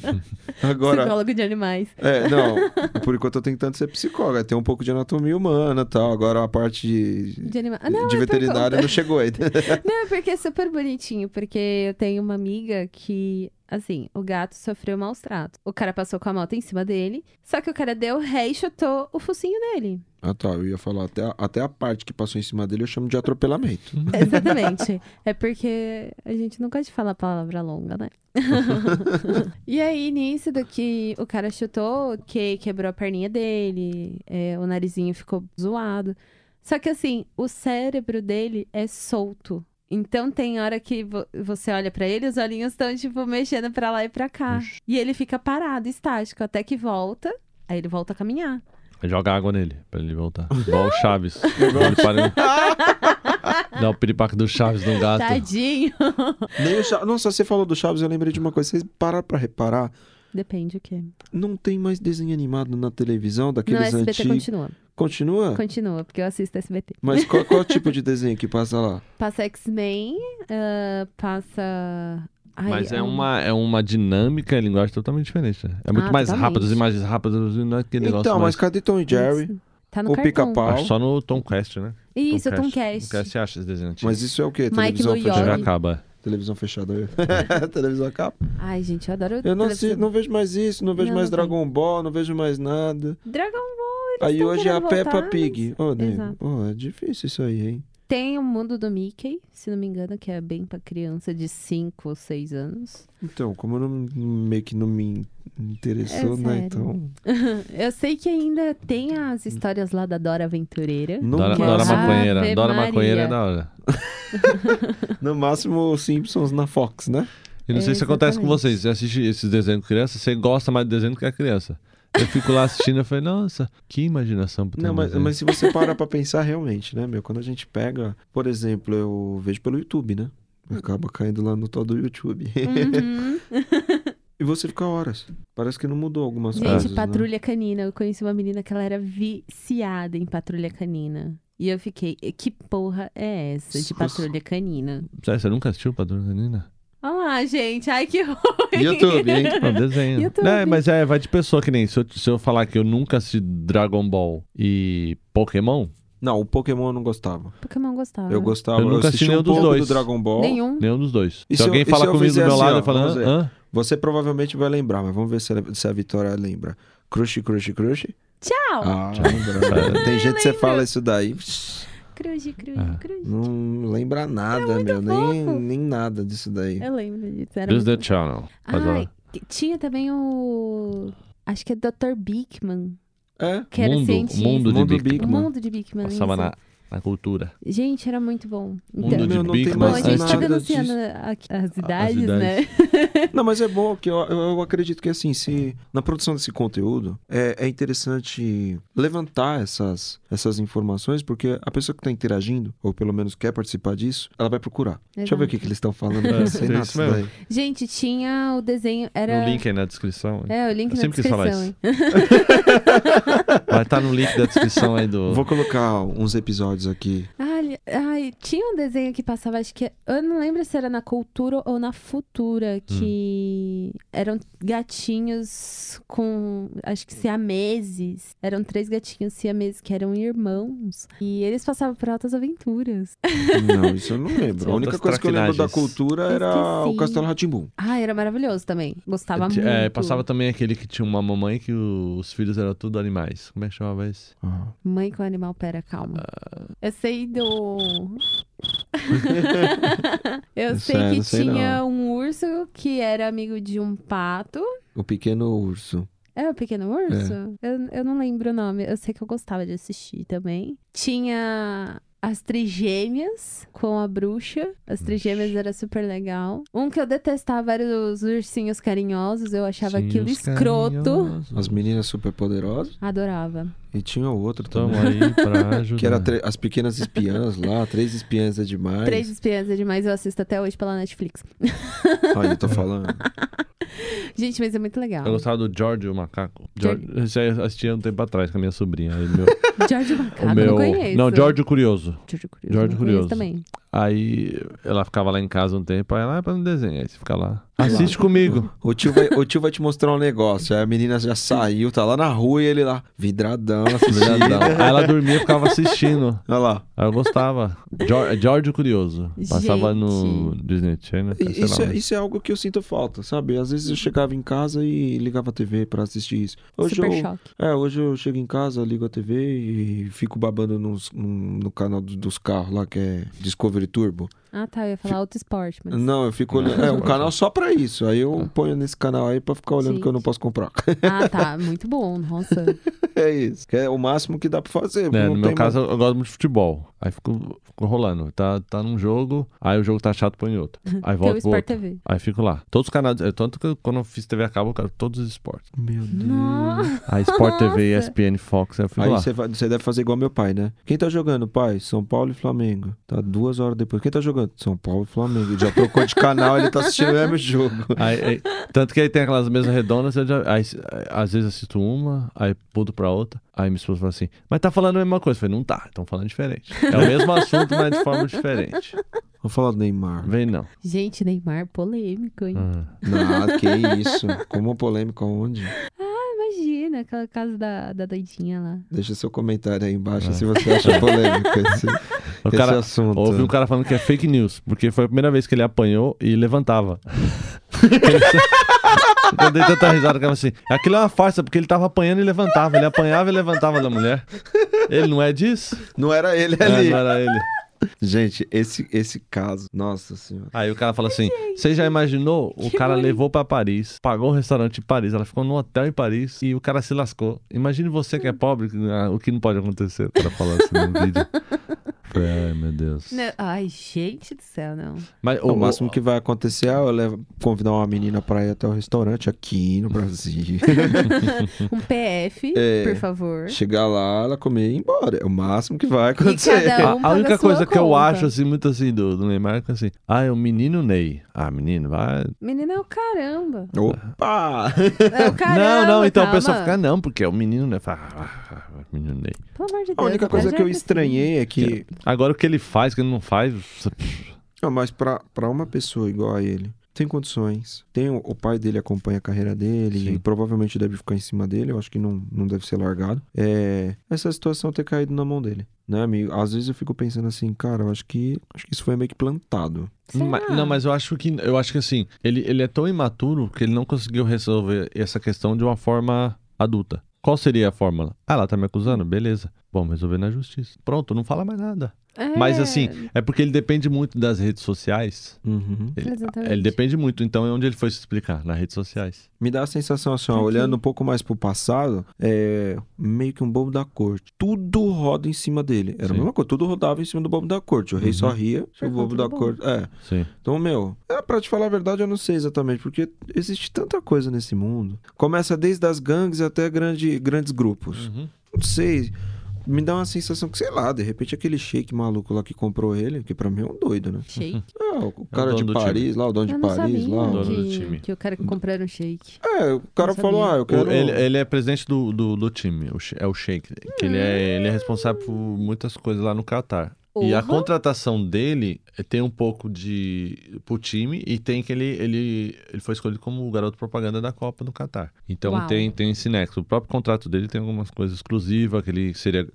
<laughs> Agora, Psicólogo de animais. É, não. Por enquanto eu tô tentando ser psicólogo. Tem um pouco de anatomia humana e tal. Agora a parte de, De animais. Ah, não, de é por veterinária não chegou ainda. <laughs> Não, é porque é super bonitinho. Porque eu tenho uma amiga que, assim, o gato sofreu maus tratos. O cara passou com a moto em cima dele. Só que o cara deu ré e chutou o focinho dele. Ah, tá. Eu ia falar até a, até a parte que passou em cima dele eu chamo de atropelamento. <laughs> Exatamente. é porque a gente não gosta de falar palavra longa, né? <laughs> e aí, nisso do que o cara chutou, que quebrou a perninha dele, é, o narizinho ficou zoado. Só que assim, o cérebro dele é solto. Então tem hora que vo- você olha pra ele, os olhinhos estão tipo mexendo pra lá e pra cá. Ixi. E ele fica parado, estático, até que volta. Aí ele volta a caminhar. Joga água nele pra ele voltar. <laughs> Igual o Chaves. Ele para... <laughs> Dá o piripaque do Chaves no gato. Tadinho. <laughs> Nem o Chaves. Nossa, você falou do Chaves, eu lembrei de uma coisa. Vocês pararam pra reparar? Depende o quê. Não tem mais desenho animado na televisão No daqueles SBT antigos. continua. Continua? Continua, porque eu assisto SBT. Mas qual, qual <laughs> tipo de desenho que passa lá? Passa X-Men, ah, passa. Ai, Mas é um- uma, é uma dinâmica e linguagem totalmente diferente. né? É muito Ah, mais rápido, as imagens rápidas, não é aquele negócio Então, mas mais... cadê Tom e Jerry? Tá no O pica-pau. Só no Tom Cast, né? Isso, Tom Tomcast. Tom Cast acha esse desenho antigo. Mas isso é o quê? Mike Televisão fechada? Acaba. Televisão fechada. <laughs> Televisão acaba. Ai, gente, eu adoro. Eu não, televisão. assi- não vejo mais isso, não vejo Não, mais não. Dragon Ball, não vejo mais nada. Dragon Ball, Aí hoje é a Peppa voltar, Pig. Ô, nego, Exato. ô, é difícil isso aí, hein? Tem o mundo do Mickey, se não me engano, que é bem pra criança de 5 ou 6 anos. Então, como eu não, meio que não me interessou, É né? Então. <laughs> Eu sei que ainda tem as histórias lá da Dora Aventureira. No, Dora, é Dora máximo, Ave Maconheira. Dora Maria. Maconheira é da hora. <laughs> no máximo, os Simpsons na Fox, né? E não sei se acontece com vocês. Você assiste esses desenhos com criança, você gosta mais de desenho do que a criança. Eu fico lá assistindo e falei, nossa, que imaginação Não, mas, mas se você parar pra pensar realmente, né, meu? Quando a gente pega, por exemplo, eu vejo pelo YouTube, né? Acaba caindo lá no tal do YouTube. Uhum. <laughs> e você fica horas. Parece que não mudou algumas Gente, coisas. né? Patrulha Canina. Eu conheci uma menina que ela era viciada em Patrulha Canina. E eu fiquei, que porra é essa de. Patrulha Canina? Você nunca assistiu Patrulha Canina? Olha lá, gente. Ai, que <laughs> ruim. YouTube, hein? Desenho. YouTube. É, mas é, vai de pessoa que nem. Se eu, se eu falar que eu nunca assisti Dragon Ball e Pokémon, Não, o Pokémon eu não gostava. Pokémon gostava. Eu gostava. Eu nunca assisti assisti nenhum um dos pouco dois. do Dragon Ball. Nenhum. nenhum dos dois. E se se alguém falar comigo do meu assim, lado, ó, eu falo, vamos hã? Você provavelmente vai lembrar, mas vamos ver se a, se a Vitória lembra. Crush, crush, crush. Tchau. Ah, lembra. Tem gente que você fala isso daí. Cruz, cruz, Ah. cruz. Não lembra nada, meu. Nem, fofo. nem nada disso daí. Eu lembro disso. Era Use muito... the channel. T- tinha também o... Acho que é Dr. Beekman. É. Que era mundo, cientista. mundo de Mundo Beekman. mundo de Beekman. Passava isso. na, na cultura. Gente, era muito bom. Mundo Então... de não tem Big Bom, a mais gente tá nada denunciando as idades, idades. né? <laughs> <laughs> Não, mas é bom que eu, eu, acredito que assim, se na produção desse conteúdo é, é interessante levantar essas, essas informações, porque a pessoa que está interagindo, ou pelo menos quer participar disso, ela vai procurar. Deixa eu ver o que, que eles estão falando. É, é nada isso mesmo. Gente, tinha o desenho... Era... No link aí na descrição. É, o link Eu na sempre quis falar descrição, isso. <laughs> Vai estar no link da descrição aí do. Vou colocar uns episódios aqui. Ai, ai, tinha um desenho que passava, acho que. Eu não lembro se era na Cultura ou na Futura, que eram gatinhos com. Acho que siameses. Eram três gatinhos siameses que eram irmãos. E eles passavam por altas aventuras. Não, isso eu não <laughs> lembro. A única coisa que eu lembro da cultura era Esqueci. o Castelo Ratimbum. Ai, era maravilhoso também. Gostava muito. É, passava também aquele que tinha uma mamãe que o- os filhos eram tudo animais. Como é que chamava esse? Ah. Mãe com animal, pera, calma. Eu sei do. Eu sei sei, que sei tinha não. um urso que era amigo de um pato. O pequeno urso. É o Pequeno Urso? Eu, eu não lembro o nome. Eu sei que eu gostava de assistir também. Tinha as Trigêmeas com a bruxa. As Trigêmeas era super legal. Um que eu detestava era os ursinhos carinhosos. Eu achava aquilo Ursinhos escroto. carinhosos. As meninas super poderosas. Adorava. E tinha outro Tamo também. aí pra ajudar. <laughs> Que era as pequenas espiãs lá, três espiãs é demais. Três Espiãs é demais. Eu assisto até hoje pela Netflix. Olha, eu tô <laughs> falando. Gente, mas é muito legal. Eu gostava do George o Macaco. George- George... Aí eu assistia um tempo atrás com a minha sobrinha. Aí meu... <laughs> George Macaco, o meu... não conheço. Não, George o Curioso. George Curioso. George Curioso. também. Aí ela ficava lá em casa um tempo, aí ela, ah, pra me desenhar. Aí você fica lá. Assiste comigo. O tio, vai, o tio vai te mostrar um negócio. Aí a menina já saiu, tá lá na rua e ele lá, vidradão. <laughs> Viradão. Aí ela dormia e ficava assistindo. Olha lá. Aí eu gostava. George, Curioso. Passava no Gente. Disney Channel. Sei Isso lá, é, isso é algo que eu sinto falta, sabe? Às vezes eu chegava em casa e ligava a TV pra assistir isso. Hoje Super eu, choque. é, hoje eu chego em casa, ligo a TV e fico babando nos- no, no canal do- dos carros lá, que é Discovery Turbo. Ah, tá. Eu ia falar Auto Esporte, mas... Não, eu fico olhando. É um canal só pra isso. Aí eu ponho nesse canal aí pra ficar olhando Gente. que eu não posso comprar. Ah, tá. <laughs> Muito bom. Nossa. é isso. Que é o máximo que dá pra fazer. É, não no meu caso, eu gosto muito de futebol. Aí fico, fico rolando. Tá, tá num jogo, aí o jogo tá chato, põe outro. <laughs> Aí volto pro Sport outro. TV. Aí fico lá. Todos os canais. é, Tanto que quando eu fiz TV a cabo, eu quero todos os esportes. Meu Deus. Nossa. Aí Sport TV. ESPN, Fox, aí eu fico Aí lá. você vai- você deve fazer igual meu pai, né? Quem tá jogando, pai? São Paulo e Flamengo. Tá duas horas depois. Quem tá jogando? São Paulo e Flamengo. Ele já trocou de canal, ele tá assistindo o mesmo jogo. Aí- aí- tanto que aí tem aquelas mesas redondas, eu já, aí, às vezes assisto uma, aí pulo pra outra. Aí minha esposa fala assim, mas tá falando a mesma coisa. Eu falei, não tá, estão falando diferente. É o mesmo assunto, mas de forma diferente. Vou falar do Neymar. Vem não. Gente, Neymar polêmico, hein? Ah. Nada, que isso. Como polêmico aonde? Imagina, aquela casa da, da doidinha lá. Deixa seu comentário aí embaixo Ah. se você acha polêmico <laughs> esse, O esse cara, assunto. Houve um cara falando que é fake news, porque foi a primeira vez que ele apanhou e levantava. <laughs> Eu dei tanta risada que eu falei assim, aquilo é uma farsa, porque ele tava apanhando e levantava. Ele apanhava e levantava da mulher. Ele não é disso? Não era ele É, ali. não era ele. Gente, esse, esse caso, nossa senhora. Aí o cara fala assim: Você já imaginou? O Que cara bonito. levou pra Paris, pagou um restaurante em Paris, ela ficou num hotel em Paris e o cara se lascou. Imagine você que é pobre, ah, o que não pode acontecer. O cara falando assim no vídeo. <laughs> Ai meu Deus. Não, ai, gente do céu, não. Mas O, máximo que vai acontecer é eu levo, convidar uma menina pra ir até o restaurante aqui no Brasil. <laughs> Um PF, É. por favor. Chegar lá, ela comer e ir embora. É o máximo que vai acontecer. A, um a única a sua coisa que eu acho, assim, muito assim, do, do Neymar, é que assim, ah, é o menino Ney. Ah, menino, vai. Menino é o caramba. Opa! É o caramba. <laughs> não, não, então calma. o pessoal fica, não, porque é o menino Ney. Fala, ah, ah, ah, menino Ney. Pelo amor de Deus. A única coisa que eu percebi. estranhei é que. Agora o que ele faz, que ele não faz. Não, mas pra, pra uma pessoa igual a ele, tem condições. Tem o, o pai dele acompanha a carreira dele Sim. e provavelmente deve ficar em cima dele. Eu acho que não, não deve ser largado. É, essa situação ter caído na mão dele, né, amigo? Às vezes eu fico pensando assim, cara, eu acho que acho que isso foi meio que plantado. Será? Ma- não, mas eu acho que eu acho que assim, ele, ele é tão imaturo que ele não conseguiu resolver essa questão de uma forma adulta. Qual seria a fórmula? Ah, ela tá me acusando? Beleza. Vamos resolver na justiça. Pronto, não fala mais nada. É, Mas assim, é porque ele depende muito das redes sociais. Uhum. Ele, Exatamente. ele depende muito, então é onde ele foi se explicar, nas redes sociais. Me dá a sensação assim, ó, olhando um pouco mais pro passado, é meio que um bobo da corte. Tudo roda em cima dele. Era Sim. a mesma coisa, tudo rodava em cima do bobo da corte. O rei Uhum. só ria se Por o bobo da do corte. É. Sim. Então, meu, é, pra te falar a verdade, eu não sei exatamente, porque existe tanta coisa nesse mundo. Começa desde as gangues até grande, grandes grupos. Uhum. Não sei. Me dá uma sensação que, sei lá, de repente aquele shake maluco lá que comprou ele, que pra mim é um doido, né? Shake. Ah, o cara dono de do Paris lá, o dono Eu de não Paris sabia lá. dono do que, time. que o cara que comprou era um shake. É, o cara Não falou, sabia. ah, eu quero... O- ele, ele é presidente do, do, do time, o é o Sheik. Que ele, é, ele é responsável por muitas coisas lá no Qatar. E a contratação dele eh, tem um pouco de pro time e tem que ele, ele, ele foi escolhido como o garoto propaganda da Copa do Qatar. Então Uau. tem, tem esse nexo. O próprio contrato dele tem algumas coisas exclusivas, que ele seria.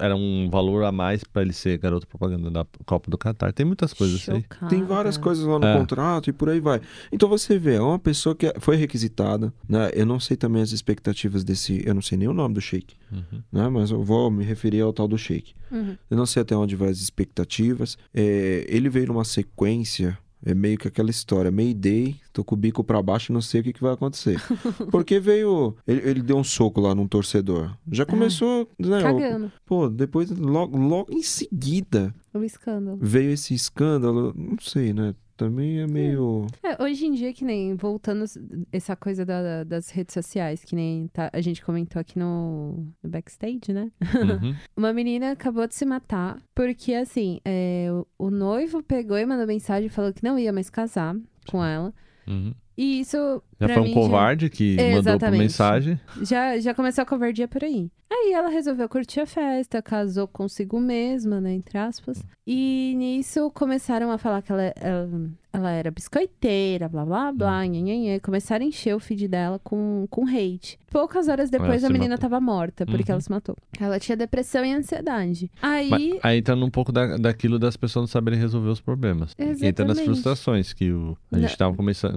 Era um valor a mais para ele ser garoto propaganda da Copa do Qatar. Tem muitas coisas assim aí. Chocada. Tem várias coisas lá no É. contrato e por aí vai. Então você vê, é uma pessoa que foi requisitada, né? Eu não sei também as expectativas desse, eu não sei nem o nome do Sheik, Uhum. né? Mas eu vou me referir ao tal do Sheik. Uhum. Eu não sei até onde vai as expectativas. É, ele veio numa sequência É meio que aquela história, Mayday, tô com o bico pra baixo e não sei o que, que vai acontecer. <laughs> Porque veio. Ele, ele deu um soco lá num torcedor. Já começou, né? o- Cagando. Pô, depois, logo, logo em seguida, O escândalo. veio esse escândalo. Não sei, né? Também é meio. É, hoje em dia, que nem voltando essa coisa da- das redes sociais, que nem tá- a gente comentou aqui no, no backstage, né? Uhum. <laughs> Uma menina acabou de se matar porque, assim, é, o, o noivo pegou e mandou mensagem falou que não ia mais casar com ela. Uhum. E isso. Já foi um covarde que mandou por mensagem. Já, já começou a covardia por aí. Aí ela resolveu curtir a festa, casou consigo mesma, né? Entre aspas. E nisso começaram a falar que ela, ela, ela era biscoiteira, blá blá blá, Hum. Começaram a encher o feed dela com, com hate. Poucas horas depois Ela a menina matou. tava morta, porque Uhum. ela se matou. Ela tinha depressão e ansiedade. Aí. Mas aí entra um pouco da, daquilo das pessoas não saberem resolver os problemas. E Entra nas Exatamente. frustrações que o, a gente estava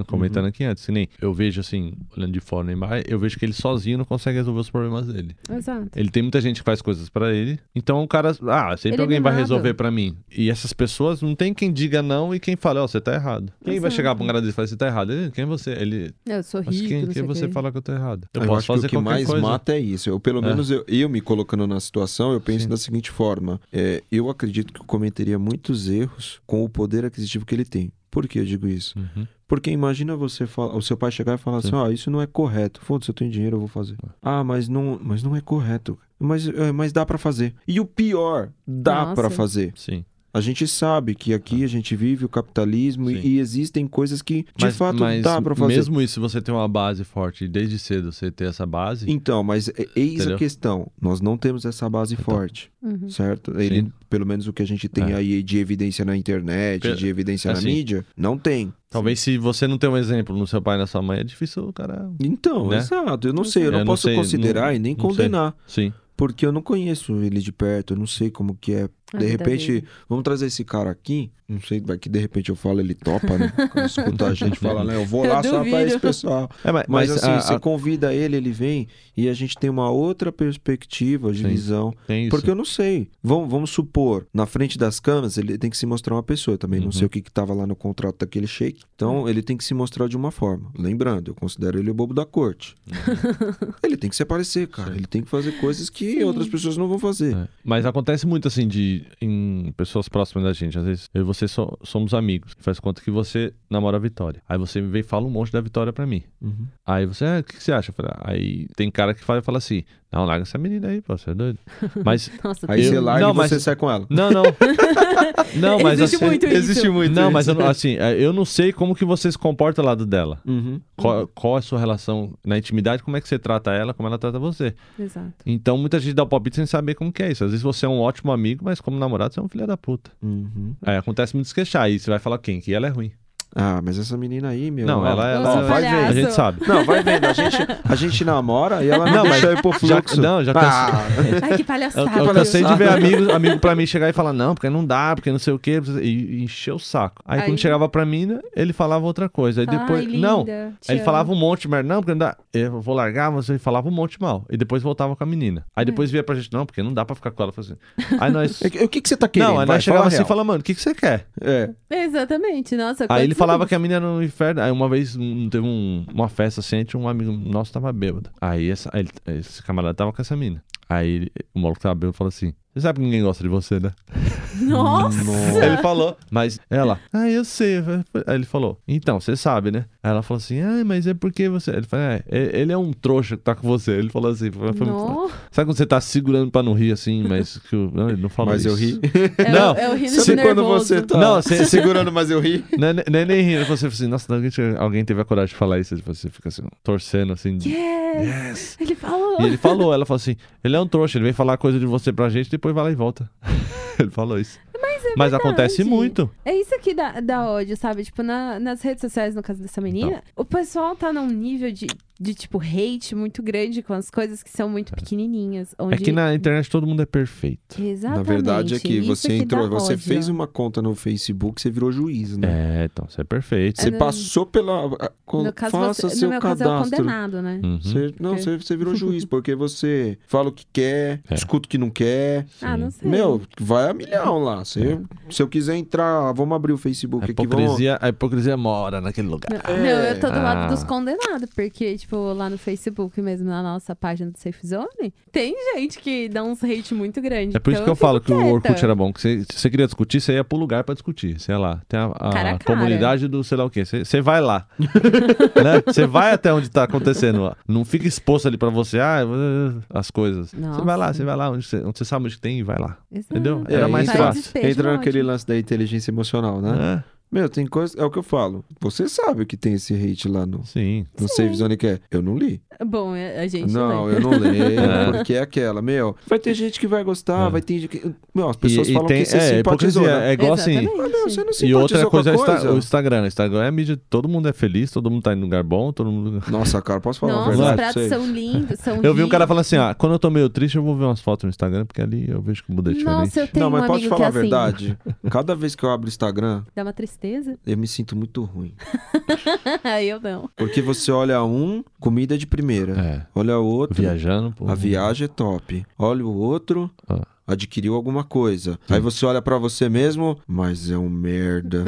comentando aqui antes. Que nem eu vejo assim, olhando de fora, Neymar, eu vejo que ele sozinho não consegue resolver os problemas dele. Exato. Ele tem muita gente que faz coisas pra ele. Então o cara, ah, sempre Ele é alguém vai mimado. resolver pra mim. E essas pessoas não tem quem diga não e quem fala, ó, você tá errado. Quem vai Exato. chegar pra um cara desse e falar, você tá errado? Ele, quem é você? Ele, Eu sou mas rico, quem, não quem sei o você quê. fala que eu tô errado? Eu, Eu, posso acho que o que mais coisa. mata é isso. Eu, pelo É. menos eu, eu me colocando na situação, eu penso Sim. da seguinte forma: é, eu acredito que eu cometeria muitos erros com o poder aquisitivo que ele tem. Por que eu digo isso? Uhum. Porque imagina você fala, o seu pai chegar e falar Sim. assim: ah, isso não é correto. Foda-se, eu tenho dinheiro, eu vou fazer. Ah, mas não, mas não é correto. Mas, é, mas dá pra fazer. E o pior, dá pra fazer. Sim. A gente sabe que aqui a gente vive o capitalismo e, Sim. e existem coisas que de mas, fato mas dá pra fazer. mesmo isso, se você tem uma base forte e desde cedo você ter essa base, Então, mas é- eis Entendeu? a questão. Nós não temos essa base Então. forte, Uhum. certo? Ele, pelo menos o que a gente tem É. aí de evidência na internet, Pe- de evidência na assim. mídia, não tem. talvez se você não tem um exemplo no seu pai e na sua mãe, é difícil o cara. Então, Né? exato. Eu não sei, eu não Eu não posso sei, considerar não- e nem não sei. condenar. Sim. Porque eu não conheço ele de perto, eu não sei como que é. A De repente, dele. vamos trazer esse cara aqui. Não sei, vai que de repente eu falo, ele topa, né? Quando escuta a gente <laughs> falar, né? Eu vou Eu lá só pra esse pessoal. <laughs> É, mas, Mas, mas assim, a- você a- convida ele, ele vem e a gente tem uma outra perspectiva de Sim. visão. tem isso. Porque eu não sei. Vamos, vamos supor, na frente das câmeras, ele tem que se mostrar uma pessoa. Eu também não Uhum. sei o que, que tava lá no contrato daquele shake. Então, ele tem que se mostrar de uma forma. Lembrando, eu considero ele o bobo da corte. <laughs> ele tem que se aparecer, cara. Sim. Ele tem que fazer coisas que Sim. outras pessoas não vão fazer. É. Mas acontece muito assim de em pessoas próximas da gente. Às vezes eu e você so- somos amigos. Faz conta que você namora a Vitória. Aí você vem e fala um monte da Vitória pra mim. Uhum. Aí você, ah, o que, que você acha? Ah, aí tem cara que fala, fala assim: Não, larga essa menina aí, pô, você é doido. Mas. <laughs> Nossa, Aí Eu- você larga não, e você mas- sai com ela. Não, não. <laughs> não, mas Existe assim. muito isso. Existe muito Não, isso. mas eu assim, é, eu não sei como que você se comporta ao lado dela. Uhum. Qual, qual é a sua relação na intimidade, como é que você trata ela, como ela trata você. Exato. Então muita gente dá o palpite sem saber como que é isso. Às vezes você é um ótimo amigo, mas como namorado você é um filho da puta. Uhum. Aí acontece muito se queixar. Aí você vai falar quem? Que ela é ruim. Ah, mas essa menina aí, meu. Não, ela, ela, seu ela- vai ver. a palhaço. gente sabe. Não, vai vendo. A gente, a gente namora e ela não, Não, deixa mas eu ir pro já- fluxo. não, já Ah, Ai, que Eu, palhaçada. eu cansei de ver amigo, amigo pra mim chegar e falar, não, porque não dá, porque não sei o quê, e, e encher o saco. Aí, Aí- quando chegava pra mim, né, ele falava outra coisa. Aí depois. Ai, não. linda, Aí ele falava um monte de merda, não, porque não dá. Eu vou largar, mas ele falava um monte mal. E depois voltava com a menina. Aí depois via pra gente, não, porque não dá pra ficar com ela. Assim. Aí nós. <laughs> O que, que você tá querendo? não, aí Vai, nós chegava assim e falava, mano, o que, que você quer? É. Exatamente, nossa. Aí ele falava que a menina era no inferno. Aí uma vez teve um- uma festa assim, um amigo nosso tava bêbado. Aí essa, ele- esse camarada tava com essa mina. Aí ele- o maluco tava bêbado falou assim: Você sabe que ninguém gosta de você, né? <laughs> Nossa! Ele falou, mas ela, ah, eu sei. Aí ele falou, então, você sabe, né? Aí ela falou assim, ah, mas é porque você. Ele falou, é, é- ele é um trouxa que tá com você. Ele falou assim, foi- foi- Não. sabe quando você tá segurando pra não rir assim, mas que o- não, ele não falou Mas eu isso. ri. É, Não, é o rindo Sabe de quando você tá Não, você- segurando, mas eu ri? Não é nem- nem, nem rindo. Você falou assim, nossa, alguém, alguém teve a coragem de falar isso. Você fica assim, torcendo assim. de- Yes! Ele falou. E ele falou, ela falou assim, ele é um trouxa, ele vem falar coisa de você pra gente, depois vai lá e volta. <laughs> ele falou isso. Mas, acontece verdade. muito. É isso que dá, dá ódio, sabe? Tipo, na- nas redes sociais, no caso dessa menina, o pessoal tá num nível de, de, tipo, hate muito grande com as coisas que são muito pequenininhas. Onde... É que na internet todo mundo é perfeito. Exatamente. Na verdade é que isso você que entrou, você ódio. fez uma conta no Facebook, você virou juiz, né? É, então, você é perfeito. Você É, no- passou pela. No caso, faça você, seu no meu caso, é o cadastro. condenado, né? Uhum. Você- não, Porque- você, você virou juiz, <laughs> porque você fala o que quer, É. escuta o que não quer. Ah, não sei. Meu, vai a milhão lá. Você, Se eu quiser entrar, vamos abrir o Facebook A aqui. Vamos... hipocrisia, a hipocrisia mora naquele lugar. Não, não, eu tô do lado Ah. dos condenados, porque, tipo, lá no Facebook mesmo, na nossa página do Safe Zone, tem gente que dá uns hate muito grande. É por isso Então que eu falo fico que o quieta. Orkut era bom. Que você, se você queria discutir, você ia pro lugar pra discutir. Sei lá. Tem a, a Cara a cara. comunidade do sei lá o quê. Você, você vai lá. <laughs> né? Você vai até onde tá acontecendo. Não fica exposto ali pra você, ah, as coisas. Você vai lá, você vai lá onde você, onde você sabe onde tem e vai lá. Exato. Entendeu? É, Era mais entra- fácil. Entra naquele lance da inteligência emocional, né? É, Meu, tem coisa. É o que eu falo. Você sabe que tem esse hate lá no, sim. no Save Zone que é. Eu não li. Bom, a gente Não, lê. eu não leio, <laughs> É. porque é aquela. Meu, vai ter gente que vai gostar, É. vai ter gente que. Meu, as pessoas e, e falam tem, que você é, simpatizou, hipocrisia. né? É igual assim. Ah, não, você não E outra com coisa a é o Insta- coisa. o Instagram. O Instagram é a mídia, todo mundo é feliz, todo mundo tá em lugar bom, todo mundo. <laughs> Nossa, cara, posso falar a Nossa, os verdade? pra pratos são lindos, são Eu vi um cara falando assim: ah, quando eu tô meio triste, eu vou ver umas fotos no Instagram, porque ali eu vejo que muda diferente. Nossa, eu tenho Não, mas um pode amigo falar a é assim. verdade. <laughs> Cada vez que eu abro o Instagram, Dá uma tristeza. Eu me sinto muito ruim. <laughs> eu não. Porque você olha um, comida de primeira. É. Olha o outro, Viajando, pô. a viagem é top. Olha o outro, Ah. Adquiriu alguma coisa. Aí você olha pra você mesmo, mas é um merda.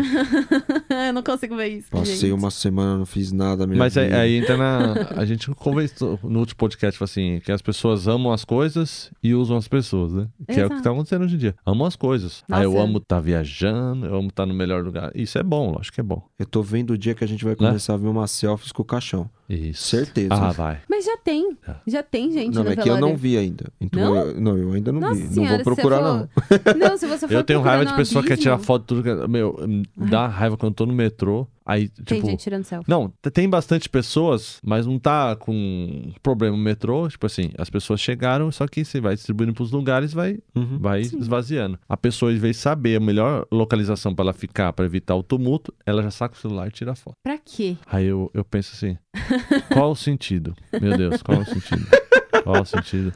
<laughs> eu não consigo ver isso. Passei gente. uma semana, não fiz nada. na Minha Mas aí, aí entra na. A gente conversou no último podcast assim: que as pessoas amam as coisas e usam as pessoas, né? Que é o que Exato. tá acontecendo hoje em dia. Amam as coisas. Aí eu Nossa. amo estar viajando, eu amo estar no melhor lugar. Isso é bom, lógico que é bom. Eu tô vendo o dia que a gente vai Né? começar a ver umas selfies com o caixão. Isso. Certeza. Ah, vai. Mas já tem. É. Já tem gente não, no é que eu velório. não vi ainda. Então, Não? Eu, não, eu ainda não Nossa vi. não senhora, vou procurar, não. for... <laughs> Não, se você for Eu tenho raiva de pessoa que quer tirar abismo, foto do lugar. Meu, dá raiva quando eu tô no metrô. Aí, Tem tipo. gente tirando selfie. Não, tem bastante pessoas, mas não tá com problema no metrô. Tipo assim, as pessoas chegaram, só que você vai distribuindo pros lugares, vai, Uhum. vai Sim. esvaziando. A pessoa, em vez de saber a melhor localização pra ela ficar, pra evitar o tumulto, ela já saca o celular e tira a foto. Pra quê? Aí eu, eu penso assim: <laughs> qual o sentido? Meu Deus, qual o sentido? Qual o sentido?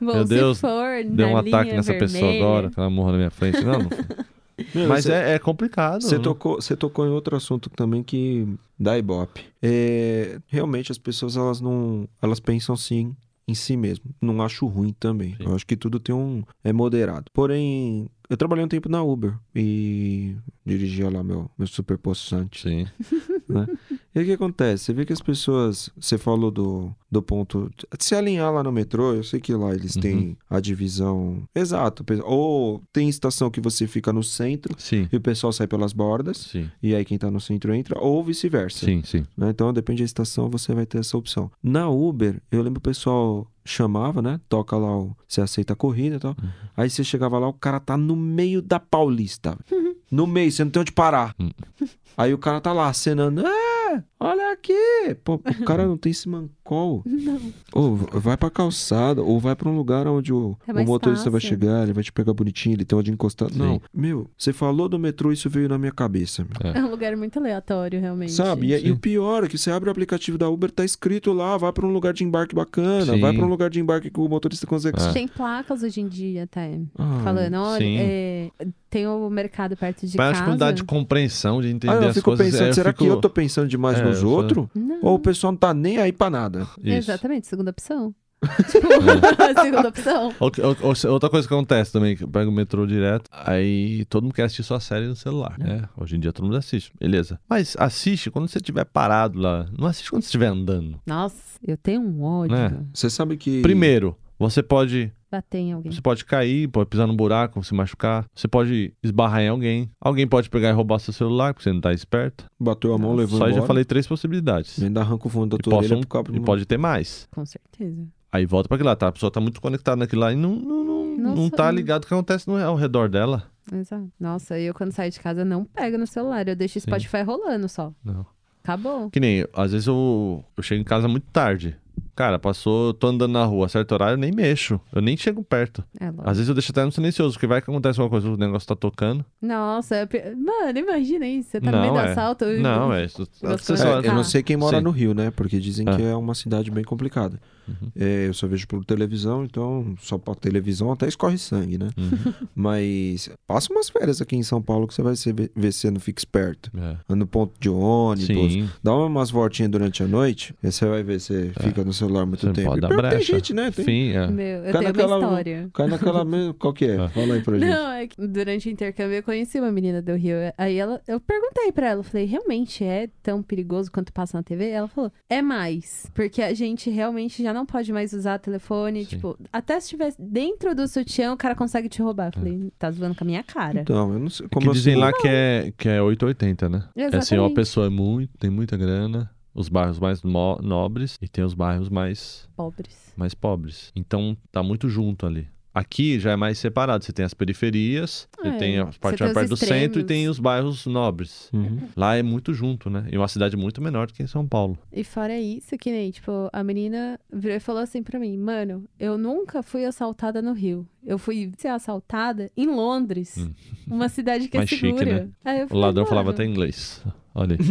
Bom, Meu se Deus, for Deu um ataque nessa pessoa vermelha- agora, que ela morra na minha frente. Não, não foi. <laughs> Meu, Mas você- é, é complicado. Você né? tocou, você tocou em outro assunto também que dá ibope. É, realmente as pessoas elas não, elas pensam sim em si mesmo. Não acho ruim também. Sim. Eu acho que tudo tem um é moderado. Porém, eu trabalhei um tempo na Uber e dirigia lá meu meu super possante. Sim. né? E o que acontece? Você vê que as pessoas. Você falou do, do ponto. De se alinhar lá no metrô, eu sei que lá eles Uhum. têm a divisão. Exato. Ou tem estação que você fica no centro Sim. e o pessoal sai pelas bordas. Sim. E aí quem tá no centro entra, ou vice-versa. Sim, sim. né? Então, depende da estação, você vai ter essa opção. Na Uber, eu lembro o pessoal chamava, né? Toca lá o. Você aceita a corrida e tal. Uhum. Aí você chegava lá, o cara tá no meio da Paulista. no meio, você não tem onde parar. Uhum. Aí o cara tá lá acenando. É, olha aqui. Pô, o cara não tem esse mancol. <laughs> Não. Ou vai pra calçada, ou vai pra um lugar onde o, É o motorista vai fácil. chegar, ele vai te pegar bonitinho, ele tem onde encostar. Sim. Não, meu, você falou do metrô, isso veio na minha cabeça. meu. É um lugar muito aleatório, realmente. Sabe? E, e o pior é que você abre o aplicativo da Uber, tá escrito lá, vai pra um lugar de embarque bacana, Sim. vai pra um lugar de embarque que o motorista consegue. É. Tem placas hoje em dia, até. Ah, Falando, olha, é, tem o mercado perto de Mas acho casa. que não dá de compreensão, de entender Ah, eu as fico coisas. pensando, é, será que fico- eu tô pensando demais É, nos eu outros? Ou o pessoal não tá nem aí pra nada? Isso. Exatamente, segunda opção. <laughs> tipo, <laughs> É. segunda opção. Ou- ou- ou- Outra coisa que acontece também, que eu pego o metrô direto, aí todo mundo quer assistir sua série no celular, né? Hoje em dia todo mundo assiste, beleza. Mas assiste quando você estiver parado lá, não assiste quando você estiver andando. Nossa, eu tenho um ódio. Né? Você sabe que. Primeiro, você pode, Bater em alguém. você pode cair, pode pisar no buraco, se machucar, você pode esbarrar em alguém, alguém pode pegar e roubar seu celular porque você não tá esperto. Bateu a mão, levou Só aí embora. já falei três possibilidades. Ainda arranca o fundo da tua orelha possam- pro cabo de e mão. pode ter mais. Com certeza. Aí volta pra aquilo lá, tá? A pessoa tá muito conectada naquilo lá e não, não, não, não tá ligado o que acontece no, ao redor dela. Exato. Nossa, eu quando saio de casa não pego no celular. Eu deixo o Sim. Spotify rolando só. Não. Acabou. Que nem, às vezes eu, eu chego em casa muito tarde. Cara, passou, tô andando na rua, certo horário, eu nem mexo. Eu nem chego perto. É. Às vezes eu deixo até no silencioso, porque vai que acontece alguma coisa, o negócio tá tocando. Nossa, é mano, imagina isso. Você tá no não, meio do é. assalto. e- Não, é. Isso, É, eu não sei quem mora Sim. no Rio, né? Porque dizem Ah. que é uma cidade bem complicada. Uhum. É, eu só vejo por televisão, então só pra televisão até escorre sangue, né? Uhum. Mas passa umas férias aqui em São Paulo que você vai ser, ver se não fica esperto. É. No ponto de ônibus, Sim. dá umas voltinhas durante a noite, e você vai ver se fica no celular muito É. Você não tempo. pode E dar que tem brecha. gente, né? Tem, Sim, é. Meu, eu Cai tenho naquela- uma história. Cai naquela. Qual que é? Ah. Fala aí pra gente. Não, é que durante o intercâmbio eu conheci uma menina do Rio. Aí ela, eu perguntei pra ela, eu falei, realmente é tão perigoso quanto passa na TV? Ela falou, é mais. Porque a gente realmente já não pode mais usar telefone. Sim. Tipo, até se estiver dentro do sutiã, o cara consegue te roubar. Eu falei, tá zoando com a minha cara. Então, eu não sei. É Como que eu dizem sou- lá que é, que é 880, né? É assim, uma Exatamente. pessoa é muito, tem muita grana, os bairros mais nobres e tem os bairros mais, Pobres. mais pobres. Então tá muito junto ali. Aqui já é mais separado. Você tem as periferias, você É, tem a você parte tem mais os perto do centro e tem os bairros nobres. Uhum. Lá é muito junto, né? E uma cidade muito menor do que em São Paulo. E fora isso, que nem, tipo, a menina virou e falou assim pra mim, mano, eu nunca fui assaltada no Rio. Eu fui ser assaltada em Londres, Hum. uma cidade que Mais é chique, segura. né? Aí eu O falei, ladrão falava "Mano, até inglês. Olha aí.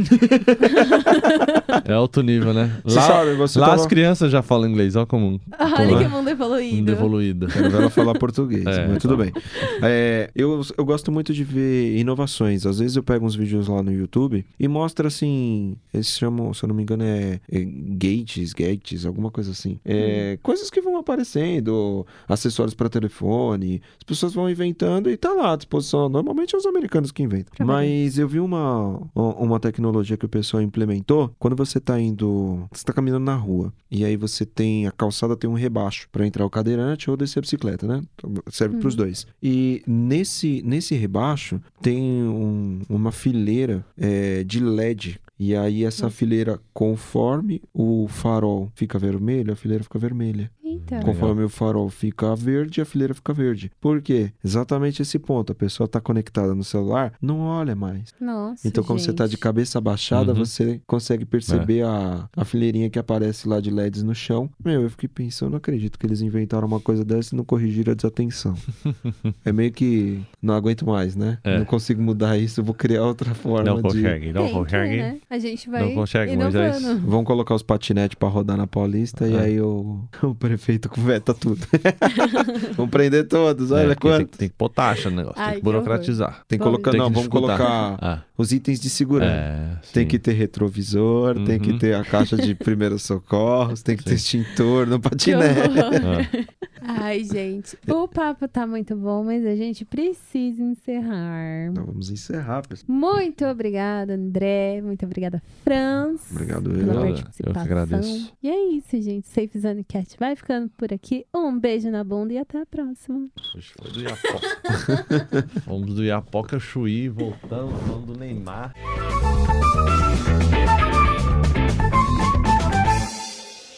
<laughs> é alto nível, né? Lá, sabe, você lá tava... as crianças já falam inglês, olha como Olha Como que é? mundo evoluído. mundo evoluído. Quero ver ela falar português, É. mas tudo bem. É, eu, eu gosto muito de ver inovações. Às vezes eu pego uns vídeos lá no YouTube e mostra assim. Eles chamam, se eu não me engano, é, é gates, gates, alguma coisa assim. É, Coisas que vão aparecendo, acessórios para telefone. As pessoas vão inventando e tá lá à disposição. Normalmente é os americanos que inventam. Pra Mas eu vi uma, uma tecnologia que o pessoal implementou quando você tá indo. Você tá caminhando na rua. E aí você tem. A calçada tem um rebaixo para entrar o cadeirante ou descer a bicicleta, né? Serve Uhum. pros dois. E nesse, nesse rebaixo tem um- uma fileira é, de LED. E aí essa Uhum. fileira, conforme o farol fica vermelho, a fileira fica vermelha. Então. Conforme o farol fica verde, a fileira fica verde. Por quê? Exatamente esse ponto. A pessoa está conectada no celular, não olha mais. nossa, Então, quando você tá de gente. cabeça abaixada, Uhum. você consegue perceber a, a fileirinha que aparece lá de LEDs no chão. Meu, eu fiquei pensando, não acredito que eles inventaram uma coisa dessa e não corrigiram a desatenção. <laughs> é meio que não aguento mais, né? É. Não consigo mudar isso, eu vou criar outra forma Não de. consegue, não Tem que, consegue. né? A gente vai Não consegue, mas é isso. Vão colocar os patinetes pra rodar na Paulista e É. aí o, <laughs> o prefeito veta tudo. <laughs> Vão prender todos, olha É, porque tem, quanto. tem que pôr taxa no negócio, Ai, tem que que burocratizar. Tem que Vamos. colocar, Tem não, que vamos disputar. colocar Ah, os itens de segurança. é, Tem sim. que ter retrovisor, tem que Uhum. ter a caixa de primeiros socorros, tem que ter extintor no Que patinete. <laughs> <laughs> Ah, Ai, gente, o papo tá muito bom, mas a gente precisa encerrar. Então vamos encerrar, pessoal. Muito obrigada, André. Muito obrigada, Franz. Obrigado, Pela eu. Eu- eu que participação. agradeço. E é isso, gente. Safe Zone Cat vai ficando por aqui. Um beijo na bunda e até a próxima. Hoje foi do Iapoca. <laughs> Fomos do Iapoca Chuí, voltamos, falando do Neymar.